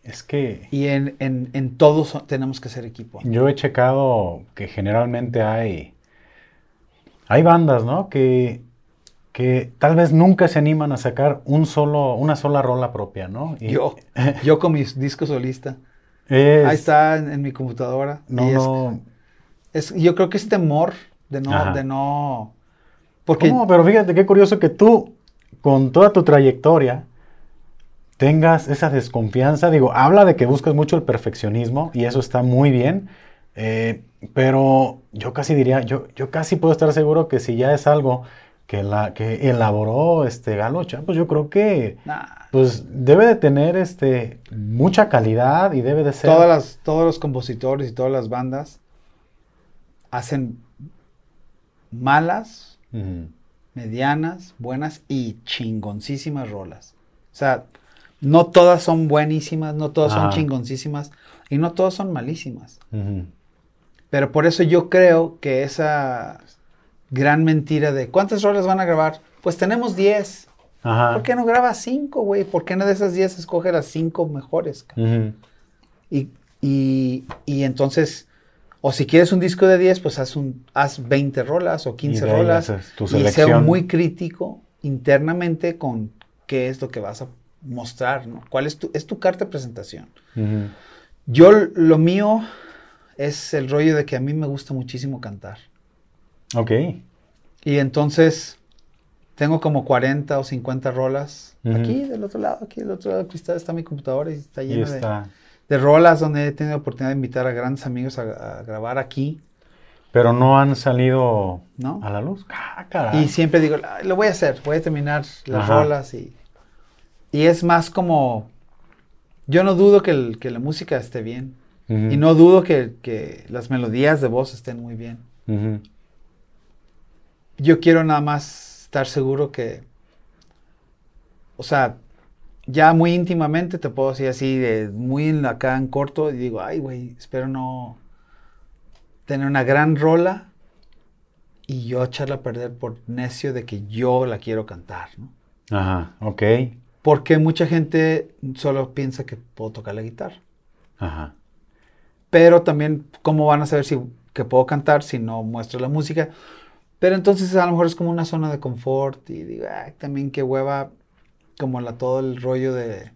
Es que... Y en, en, en todos tenemos que ser equipo. Yo he checado que generalmente hay... Hay bandas, ¿no? Que, que tal vez nunca se animan a sacar un solo, una sola rola propia, ¿no? yo, yo con mis discos solista. Ahí está en, mi computadora. No, es, yo creo que es temor de no, de no. Porque. No, pero fíjate qué curioso que tú, con toda tu trayectoria, tengas esa desconfianza. Digo, habla de que buscas mucho el perfeccionismo y eso está muy bien. Eh, pero yo casi diría, yo, yo casi puedo estar seguro que si ya es algo que, la, que elaboró este Galocha, pues yo creo que pues debe de tener este, mucha calidad y debe de ser... Todas las, todos los compositores y todas las bandas hacen malas, medianas, buenas y chingoncísimas rolas. O sea, no todas son buenísimas, no todas son chingoncísimas y no todas son malísimas. Pero por eso yo creo que esa gran mentira de ¿cuántas rolas van a grabar? Pues tenemos 10. ¿Por qué no graba 5, güey? ¿Por qué no de esas 10 escoge las 5 mejores? y, y, y, entonces, o si quieres un disco de 10, pues haz, un, haz 20 rolas o 15 rolas. y sea muy crítico internamente con qué es lo que vas a mostrar, ¿no? ¿Cuál es tu, es tu carta de presentación? Yo, lo mío es el rollo de que a mí me gusta muchísimo cantar. Ok. Y entonces tengo como 40 o 50 rolas. Aquí, del otro lado, aquí del otro lado del cristal está mi computadora y está llena De, rolas donde he tenido la oportunidad de invitar a grandes amigos a, grabar aquí. Pero no han salido a la luz. Ah, y siempre digo, lo voy a hacer, voy a terminar las rolas y y es más como, yo no dudo que, que la música esté bien. Y no dudo que, que, las melodías de voz estén muy bien. Yo quiero nada más estar seguro que, o sea, ya muy íntimamente te puedo decir así, de muy acá en corto, y digo, ay, güey, espero no tener una gran rola y yo echarla a perder por necio de que yo la quiero cantar, ¿no? Ajá, ok. Porque mucha gente solo piensa que puedo tocar la guitarra. Ajá. Pero también, ¿cómo van a saber si que puedo cantar si no muestro la música? Pero entonces a lo mejor es como una zona de confort y digo, ay, también qué hueva, como la, todo el rollo de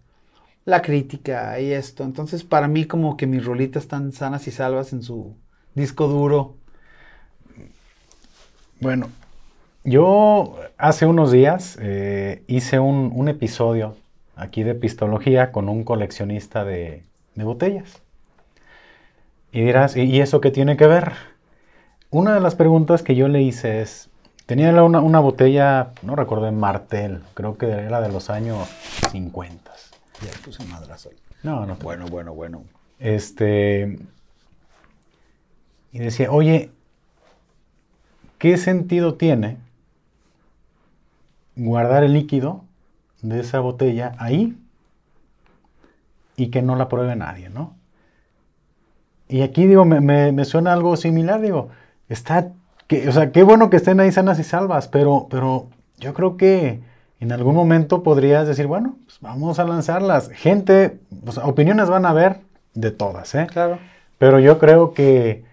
la crítica y esto. Entonces para mí como que mis rolitas están sanas y salvas en su disco duro. Bueno, yo hace unos días eh, hice un, episodio aquí de pistología con un coleccionista de, botellas. Y dirás, ¿y eso qué tiene que ver? Una de las preguntas que yo le hice es, tenía una, una botella, no recuerdo, en Martel, creo que era de los años 50. Ya puse madrazo. No, no. Bueno, bueno, bueno. Este, y decía, oye, ¿qué sentido tiene guardar el líquido de esa botella ahí y que no la pruebe nadie, ¿no? Y aquí digo, me, suena algo similar, digo, está, que, o sea, qué bueno que estén ahí sanas y salvas, pero, pero yo creo que en algún momento podrías decir, bueno, pues vamos a lanzarlas. Gente, opiniones van a haber de todas, ¿eh? Claro. Pero yo creo que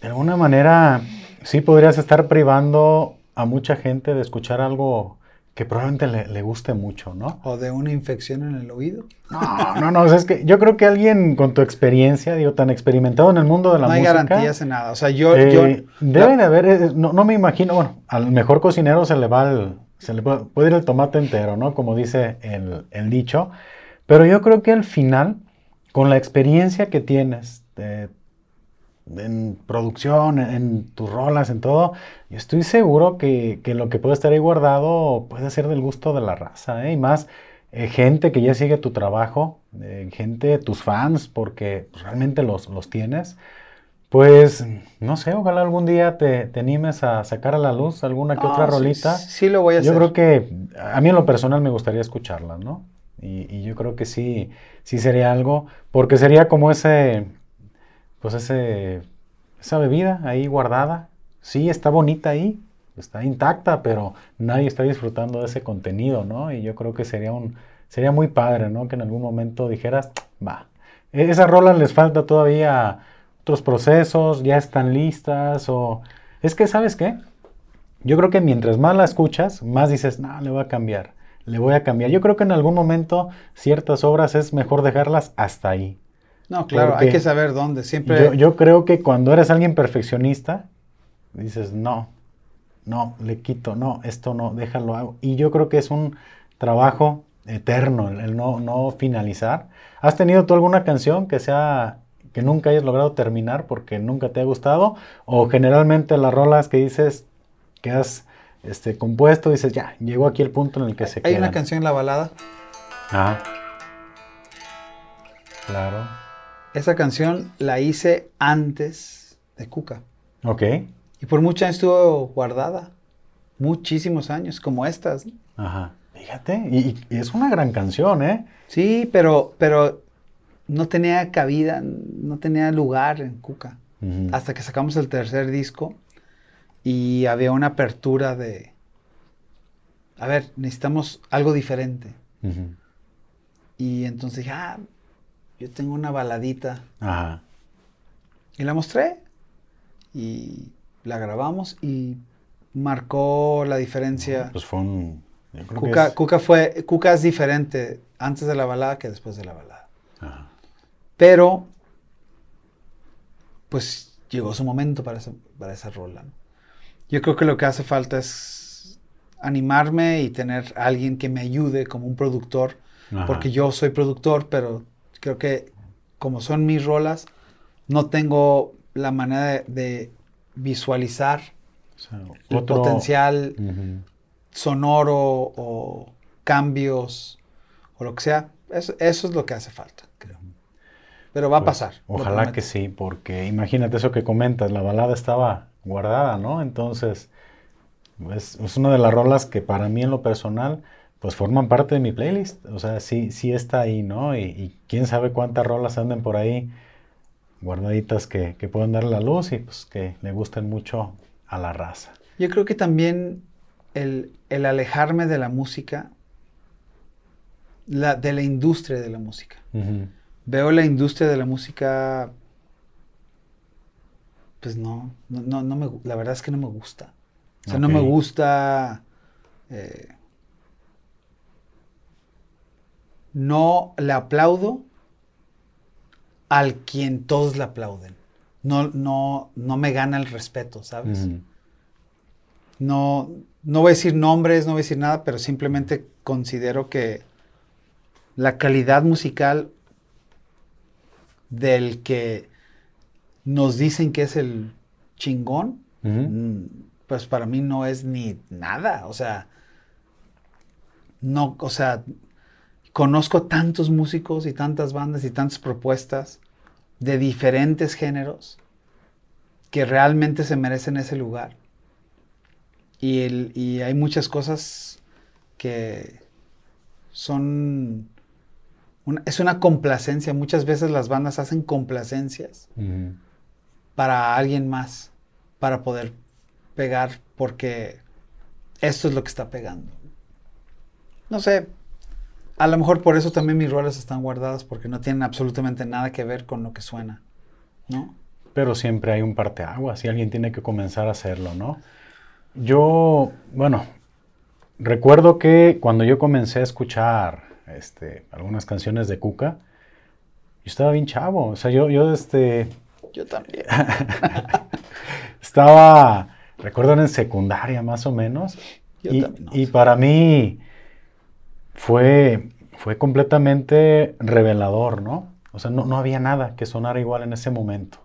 de alguna manera sí podrías estar privando a mucha gente de escuchar algo que probablemente le, guste mucho, ¿no? O de una infección en el oído. No, no, no, es que yo creo que alguien con tu experiencia, digo, tan experimentado en el mundo de la música. No hay garantías en nada, o sea, yo... Eh, debe de haber, eh, no, me imagino, bueno, al mejor cocinero se le va el, se le puede, ir el tomate entero, ¿no? Como dice el, el dicho, pero yo creo que al final, con la experiencia que tienes, de en producción, en, tus rolas, en todo, yo estoy seguro que, lo que puede estar ahí guardado puede ser del gusto de la raza, ¿eh? y más eh, gente que ya sigue tu trabajo, eh, gente, tus fans, porque realmente los, los tienes. Pues, no sé, ojalá algún día te, animes a sacar a la luz alguna que otra rolita. Sí, lo voy a hacer. Yo creo que a mí en lo personal me gustaría escucharla, ¿no? Y, y yo creo que sí, sí sería algo, porque sería como ese, pues esa bebida ahí guardada, sí está bonita ahí, está intacta, pero nadie está disfrutando de ese contenido, ¿no? Y yo creo que sería un, sería muy padre, ¿no? Que en algún momento dijeras, va, e-, esas rolas les falta todavía otros procesos, ya están listas, o es que, ¿sabes qué? Yo creo que mientras más la escuchas, más dices, no, le voy a cambiar, le voy a cambiar. Yo creo que en algún momento ciertas obras es mejor dejarlas hasta ahí. No, claro, hay que saber dónde. Siempre. Yo, creo que cuando eres alguien perfeccionista, dices, no, no, le quito, no, esto no, déjalo hago. Y yo creo que es un trabajo eterno el, no, no finalizar. ¿Has tenido tú alguna canción que sea que nunca hayas logrado terminar porque nunca te ha gustado? O generalmente las rolas que dices que has este, compuesto, dices, ya, llegó aquí el punto en el que se Hay una canción, La Balada. Ah. Claro. Esa canción la hice antes de Cuca. Ok. Y por muchos años estuvo guardada. Muchísimos años, como estas. Ajá. Fíjate, y, es una gran canción, ¿eh? Sí, pero, pero no tenía cabida, no tenía lugar en Cuca. Hasta que sacamos el tercer disco y había una apertura de, a ver, necesitamos algo diferente. Y entonces dije, ah, yo tengo una baladita. Ajá. Y la mostré. Y la grabamos y marcó la diferencia. Pues fue un... Cuca, fue, Cuca es diferente antes de la balada que después de la balada. Ajá. Pero, pues llegó su momento para esa, para esa rola. Yo creo que lo que hace falta es animarme y tener alguien que me ayude como un productor, porque yo soy productor, pero Creo que como son mis rolas, no tengo la manera de, visualizar el potencial sonoro o cambios o lo que sea. Eso, es lo que hace falta, creo. Pero va a pues, pasar. Ojalá que sí, porque imagínate eso que comentas, la balada estaba guardada, ¿no? Entonces, es, es una de las rolas que para mí en lo personal pues forman parte de mi playlist. O sea, sí, sí está ahí, ¿no? Y, quién sabe cuántas rolas anden por ahí guardaditas que, que pueden dar la luz y pues que le gusten mucho a la raza. Yo creo que también el, alejarme de la música, la, de la industria de la música. Veo la industria de la música, pues no, no, no, me, la verdad es que no me gusta. O sea, no me gusta... Eh, no le aplaudo al quien todos le aplauden. No, no, no me gana el respeto, ¿sabes? No, no voy a decir nombres, no voy a decir nada, pero simplemente considero que la calidad musical del que nos dicen que es el chingón, mm, pues para mí no es ni nada. O sea, no, o sea, conozco tantos músicos y tantas bandas y tantas propuestas de diferentes géneros que realmente se merecen ese lugar. Y, hay muchas cosas que son... es una complacencia. Muchas veces las bandas hacen complacencias para alguien más, para poder pegar, porque esto es lo que está pegando. No sé, a lo mejor por eso también mis roles están guardadas, porque no tienen absolutamente nada que ver con lo que suena, ¿no? Pero siempre hay un parteaguas y alguien tiene que comenzar a hacerlo, ¿no? Yo, bueno, recuerdo que cuando yo comencé a escuchar este, algunas canciones de Cuca, yo estaba bien chavo. O sea, yo, yo este... Yo también. estaba, recuerdo en secundaria más o menos. y, y para mí fue, fue completamente revelador, ¿no? O sea, no, no había nada que sonara igual en ese momento.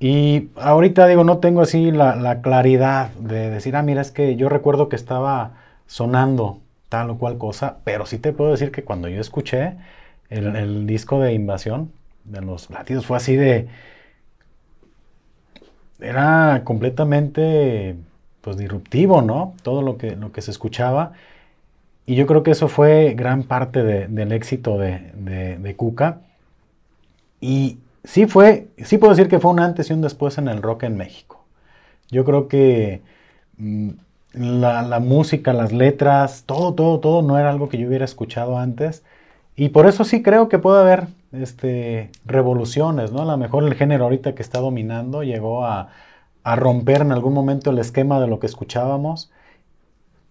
Y ahorita digo, no tengo así la, claridad de decir, ah, mira, es que yo recuerdo que estaba sonando tal o cual cosa, pero sí te puedo decir que cuando yo escuché el, disco de Invasión de los latidos fue así de... Era completamente, pues, disruptivo, ¿no? Todo lo que, lo que se escuchaba. Y yo creo que eso fue gran parte del éxito de, de, Cuca. Y sí fue, sí puedo decir que fue un antes y un después en el rock en México. Yo creo que mm, la, música, las letras, todo, todo, todo no era algo que yo hubiera escuchado antes. Y por eso sí creo que puede haber este, revoluciones, ¿no? A lo mejor el género ahorita que está dominando llegó a, a romper en algún momento el esquema de lo que escuchábamos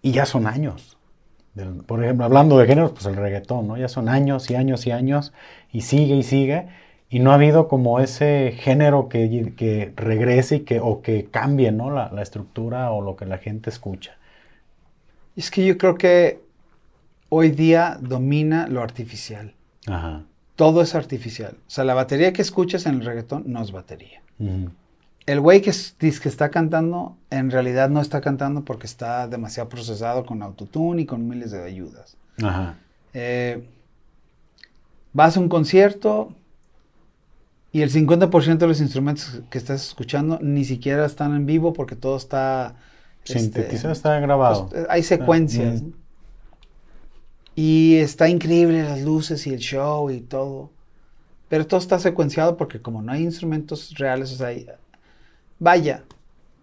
y ya son años. Por ejemplo, hablando de géneros, pues el reggaetón, ¿no? Ya son años y años y años y sigue y sigue y no ha habido como ese género que, que regrese y que, o que cambie ¿no? la, estructura o lo que la gente escucha. Es que yo creo que hoy día domina lo artificial. Todo es artificial. O sea, la batería que escuchas en el reggaetón no es batería. El güey que, que está cantando, en realidad no está cantando porque está demasiado procesado con autotune y con miles de ayudas. Eh, vas a un concierto, y el 50% de los instrumentos que estás escuchando ni siquiera están en vivo porque todo está... Sintetizado, este, está grabado. Pues, hay secuencias. Y está increíble las luces y el show y todo. Pero todo está secuenciado porque como no hay instrumentos reales, o sea, vaya,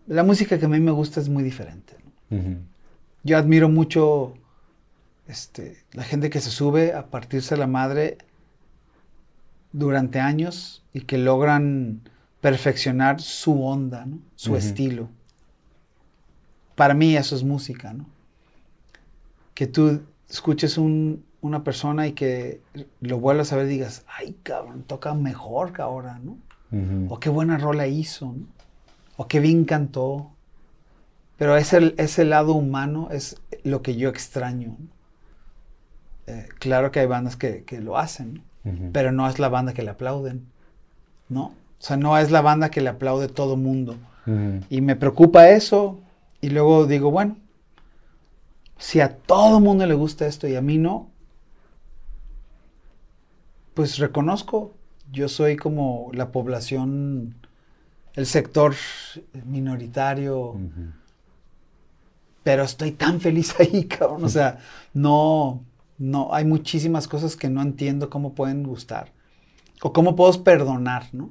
la música que a mí me gusta es muy diferente. Yo admiro mucho este, la gente que se sube a partirse la madre durante años y que logran perfeccionar su onda, su estilo. Para mí eso es música, ¿no? Que tú escuches una persona y que lo vuelvas a ver y digas, ay, cabrón, toca mejor que ahora, ¿no? O qué buena rola hizo, ¿no? O qué bien cantó. Pero ese, ese lado humano es lo que yo extraño. Eh, claro que hay bandas que, que lo hacen, pero no es la banda que le aplauden. ¿no? O sea, no es la banda que le aplaude todo mundo. Y me preocupa eso. Y luego digo, bueno, si a todo mundo le gusta esto y a mí no, pues reconozco, yo soy como la población, el sector minoritario, pero estoy tan feliz ahí, cabrón. O sea, no, no, hay muchísimas cosas que no entiendo cómo pueden gustar o cómo puedo perdonar, ¿no?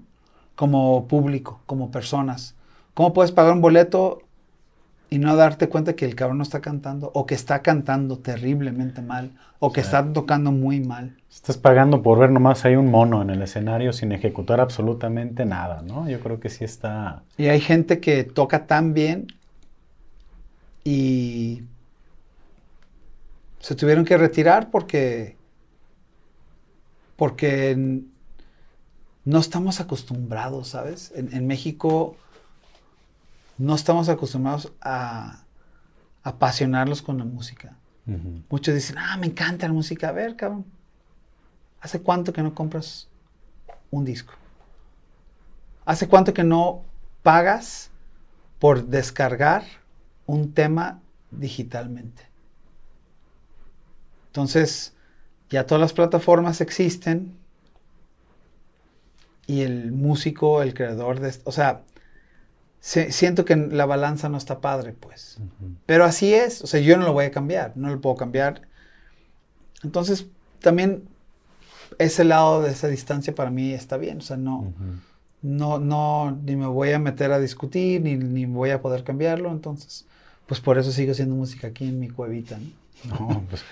Como público, como personas. ¿Cómo puedes pagar un boleto y no darte cuenta que el cabrón no está cantando o que está cantando terriblemente mal o que está tocando muy mal? Estás pagando por ver nomás hay un mono en el escenario sin ejecutar absolutamente nada, ¿no? Yo creo que sí está... Y hay gente que toca tan bien y se tuvieron que retirar porque porque no estamos acostumbrados, ¿sabes? En, México no estamos acostumbrados a apasionarlos con la música. Muchos dicen, ah, me encanta la música. A ver, cabrón, ¿hace cuánto que no compras un disco? ¿Hace cuánto que no pagas por descargar un tema digitalmente? Entonces, ya todas las plataformas existen, y el músico, el creador de. O sea, siento que la balanza no está padre, pues. Pero así es. O sea, yo no lo voy a cambiar, no lo puedo cambiar. Entonces, también ese lado de esa distancia para mí está bien. O sea, no, no, no, ni me voy a meter a discutir, ni, ni voy a poder cambiarlo. Entonces, pues por eso sigo haciendo música aquí en mi cuevita, ¿no? pues,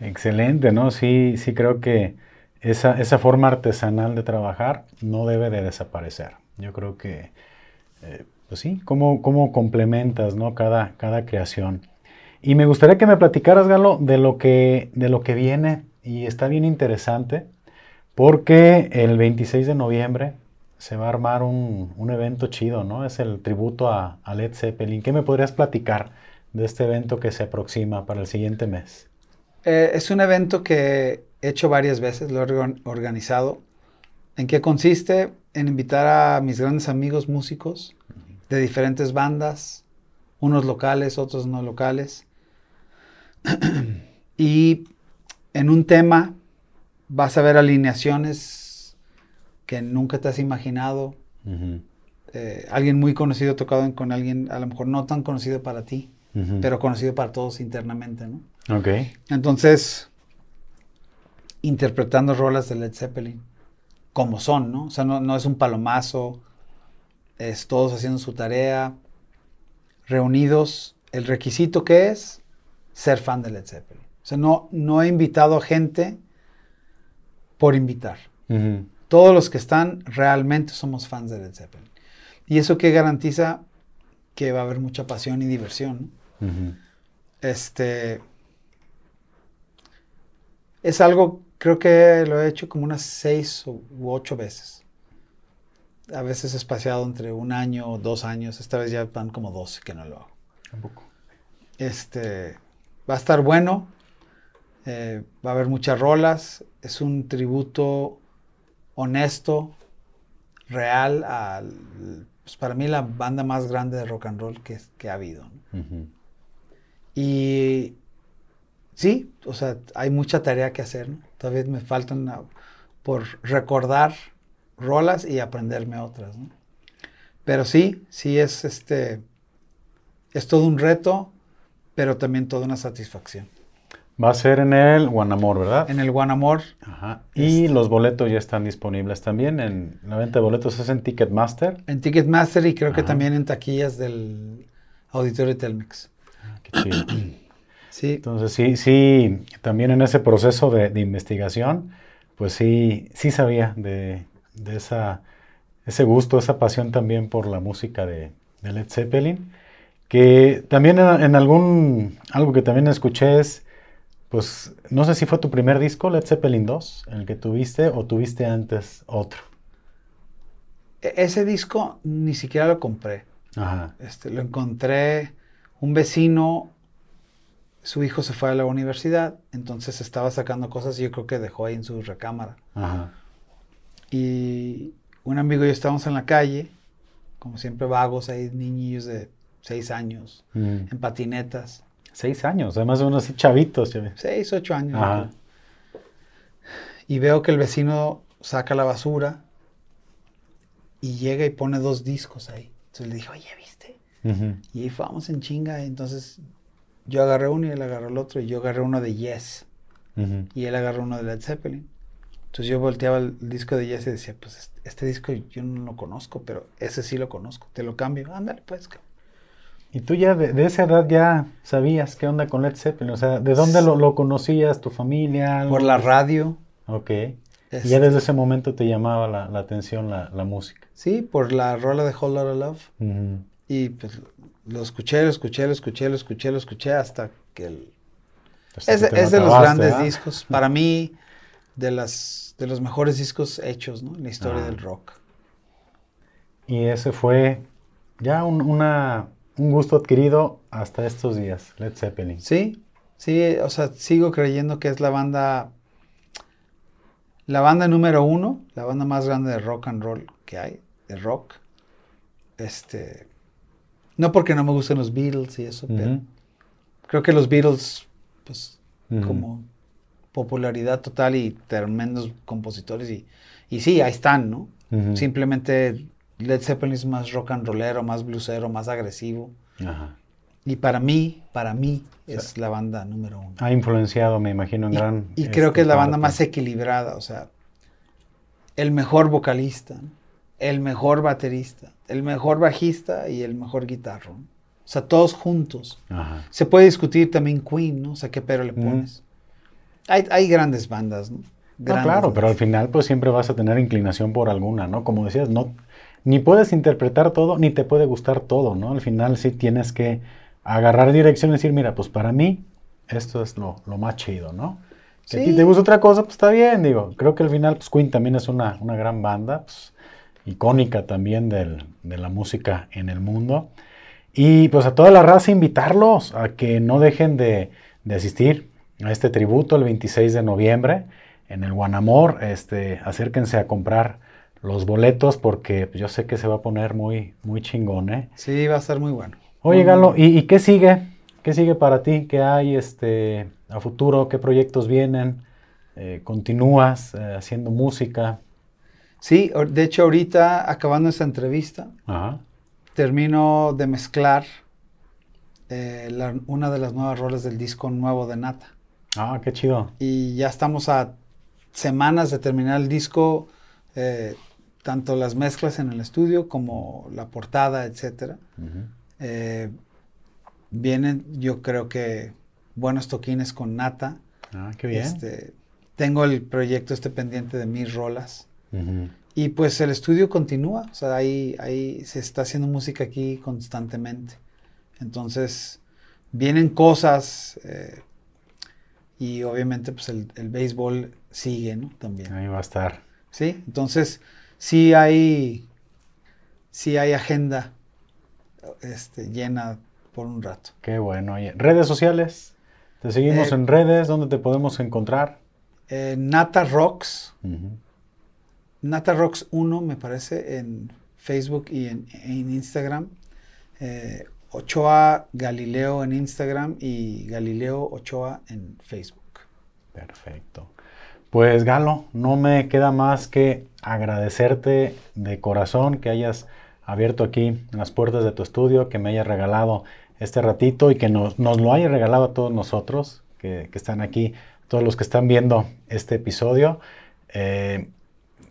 excelente, ¿no? Sí, sí creo que esa, forma artesanal de trabajar no debe de desaparecer. Yo creo que, eh, pues sí, cómo, cómo complementas ¿no? cada, cada creación. Y me gustaría que me platicaras, Galo, de lo que, de lo que viene. Y está bien interesante, porque el 26 de noviembre se va a armar un, evento chido, ¿no? Es el tributo a, Led Zeppelin. ¿Qué me podrías platicar de este evento que se aproxima para el siguiente mes? Eh, es un evento que he hecho varias veces, lo he organizado. ¿En qué consiste? En invitar a mis grandes amigos músicos de diferentes bandas, unos locales, otros no locales. y en un tema vas a ver alineaciones que nunca te has imaginado. Eh, alguien muy conocido tocado con alguien a lo mejor no tan conocido para ti, pero conocido para todos internamente, ¿no? Ok. Entonces, interpretando rolas de Led Zeppelin, como son, ¿no? O sea, no, no es un palomazo, es todos haciendo su tarea, reunidos. El requisito que es ser fan de Led Zeppelin. O sea, no, no he invitado a gente por invitar. Todos los que están realmente somos fans de Led Zeppelin. Y eso que garantiza que va a haber mucha pasión y diversión. Este es algo, creo que lo he hecho como unas seis u ocho veces. A veces espaciado entre un año o dos años. Esta vez ya van como doce que no lo hago. Tampoco. Este va a estar bueno. Eh, va a haber muchas rolas. Es un tributo honesto, real, a, pues para mí la banda más grande de rock and roll que, que ha habido. Y sí, o sea, hay mucha tarea que hacer. Todavía me faltan por recordar rolas y aprenderme otras. Pero sí, sí es este, es todo un reto, pero también toda una satisfacción. Va a ser en el Guanamor, ¿verdad? En el Guanamor. Ajá. Y este. los boletos ya están disponibles también. En la venta de boletos es en Ticketmaster. En Ticketmaster y creo que también en taquillas del Auditorio Telmex. Ah, qué chido. sí. Entonces sí, sí, también en ese proceso de, investigación, pues sí, sí sabía de, esa, ese gusto, esa pasión también por la música de, Led Zeppelin. Que también en, en algún, algo que también escuché es pues no sé si fue tu primer disco, Led Zeppelin 2, el que tuviste, o tuviste antes otro. E-, ese disco ni siquiera lo compré. Ajá. Este, lo encontré un vecino, su hijo se fue a la universidad, entonces estaba sacando cosas y yo creo que dejó ahí en su recámara. Ajá. Y un amigo y yo estábamos en la calle, como siempre vagos, ahí niños de seis años, mm. en patinetas. Seis años, además de unos chavitos. Seis, ocho años. Y veo que el vecino saca la basura y llega y pone dos discos ahí. Entonces le dije, oye, ¿viste? Y ahí vamos en chinga. Entonces yo agarré uno y él agarró el otro. Y yo agarré uno de Yes. Y él agarró uno de Led Zeppelin. Entonces yo volteaba el disco de Yes y decía, pues este, este disco yo no lo conozco, pero ese sí lo conozco. Te lo cambio. Ándale, pues. ¿Y tú ya de, esa edad ya sabías qué onda con Led Zeppelin? O sea, ¿de dónde lo, conocías, tu familia? Por la radio. Ok. Y ya desde ese momento te llamaba la, atención la, música. Sí, por la rola de Whole Lotta Love. Y pues lo escuché, lo escuché, lo escuché, lo escuché, lo escuché hasta que el... es, de los grandes discos. Para mí, de, las, de los mejores discos hechos ¿no? en la historia del rock. Y ese fue ya una, un gusto adquirido hasta estos días, Led Zeppelin. Sí, sí, o sea, sigo creyendo que es la banda, la banda número uno, la banda más grande de rock and roll que hay, de rock. Este, no porque no me gusten los Beatles y eso, pero creo que los Beatles, pues, como popularidad total y tremendos compositores y, y sí, ahí están, ¿no? Simplemente Led Zeppelin es más rock and rollero, más bluesero, más agresivo. Y para mí, para mí es la banda número uno. Ha influenciado, me imagino, en gran... Y creo que es la banda más equilibrada, o sea, el mejor vocalista, el mejor baterista, el mejor bajista y el mejor guitarro. O sea, todos juntos. Se puede discutir también Queen, ¿no? O sea, ¿qué pero le pones? Hay, grandes bandas, ¿no? claro, pero al final pues siempre vas a tener inclinación por alguna, ¿no? Como decías, no, ni puedes interpretar todo, ni te puede gustar todo, ¿no? Al final sí tienes que agarrar dirección y decir, mira, pues para mí esto es lo, lo más chido, ¿no? Si Sí. te gusta otra cosa, pues está bien, digo. Creo que al final, pues Queen también es una, una gran banda, pues, icónica también del- de la música en el mundo. Y pues a toda la raza invitarlos a que no dejen de, de asistir a este tributo el 26 de noviembre en el Guanamor. Este, acérquense a comprar los boletos porque pues, yo sé que se va a poner muy, muy chingón, ¿eh? Sí, va a estar muy bueno. Oye, Muy, Galo, ¿y, y qué sigue? ¿Qué sigue para ti? ¿Qué hay este, a futuro? ¿Qué proyectos vienen? Eh, ¿Continúas eh, haciendo música? Sí, de hecho ahorita acabando esta entrevista, Ajá. termino de mezclar eh, la- una de las nuevas roles del disco nuevo de Nata. Ah, qué chido. Y ya estamos a semanas de terminar el disco, eh, tanto las mezclas en el estudio como la portada, etcétera. Eh, vienen, yo creo que buenos toquines con Nata. Ah, qué bien. Este, tengo el proyecto este pendiente de mis rolas. Y pues el estudio continúa, o sea, ahí, ahí se está haciendo música aquí constantemente. Entonces, vienen cosas eh, y obviamente pues el, el béisbol sigue, ¿no? También. Ahí va a estar. Sí, entonces sí hay, sí hay agenda este, llena por un rato. Qué bueno. Oye, redes sociales. Te seguimos Eh, en redes. ¿Dónde te podemos encontrar? Eh, Nata Rocks. Nata Rocks 1 me parece en Facebook y en, en Instagram. Eh, Ochoa Galileo en Instagram y Galileo Ochoa en Facebook. Perfecto. Pues Galo, no me queda más que agradecerte de corazón que hayas abierto aquí las puertas de tu estudio, que me hayas regalado este ratito y que nos, lo hayas regalado a todos nosotros que, están aquí, todos los que están viendo este episodio. Eh,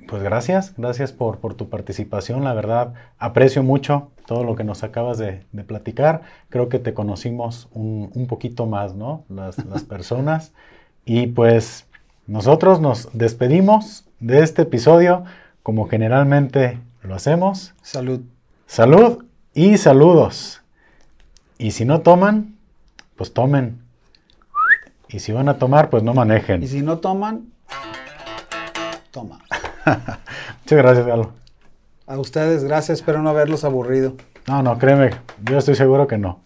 pues gracias, gracias por tu participación. La verdad, aprecio mucho todo lo que nos acabas de, de platicar. Creo que te conocimos un, un poquito más, ¿no? Las, las personas. Y pues nosotros nos despedimos de este episodio como generalmente lo hacemos. Salud. Salud y saludos. Y si no toman, pues tomen. Y si van a tomar, pues no manejen. Y si no toman, toma. Muchas gracias, Galo. A ustedes, gracias. Espero no haberlos aburrido. No, no, créeme, yo estoy seguro que no.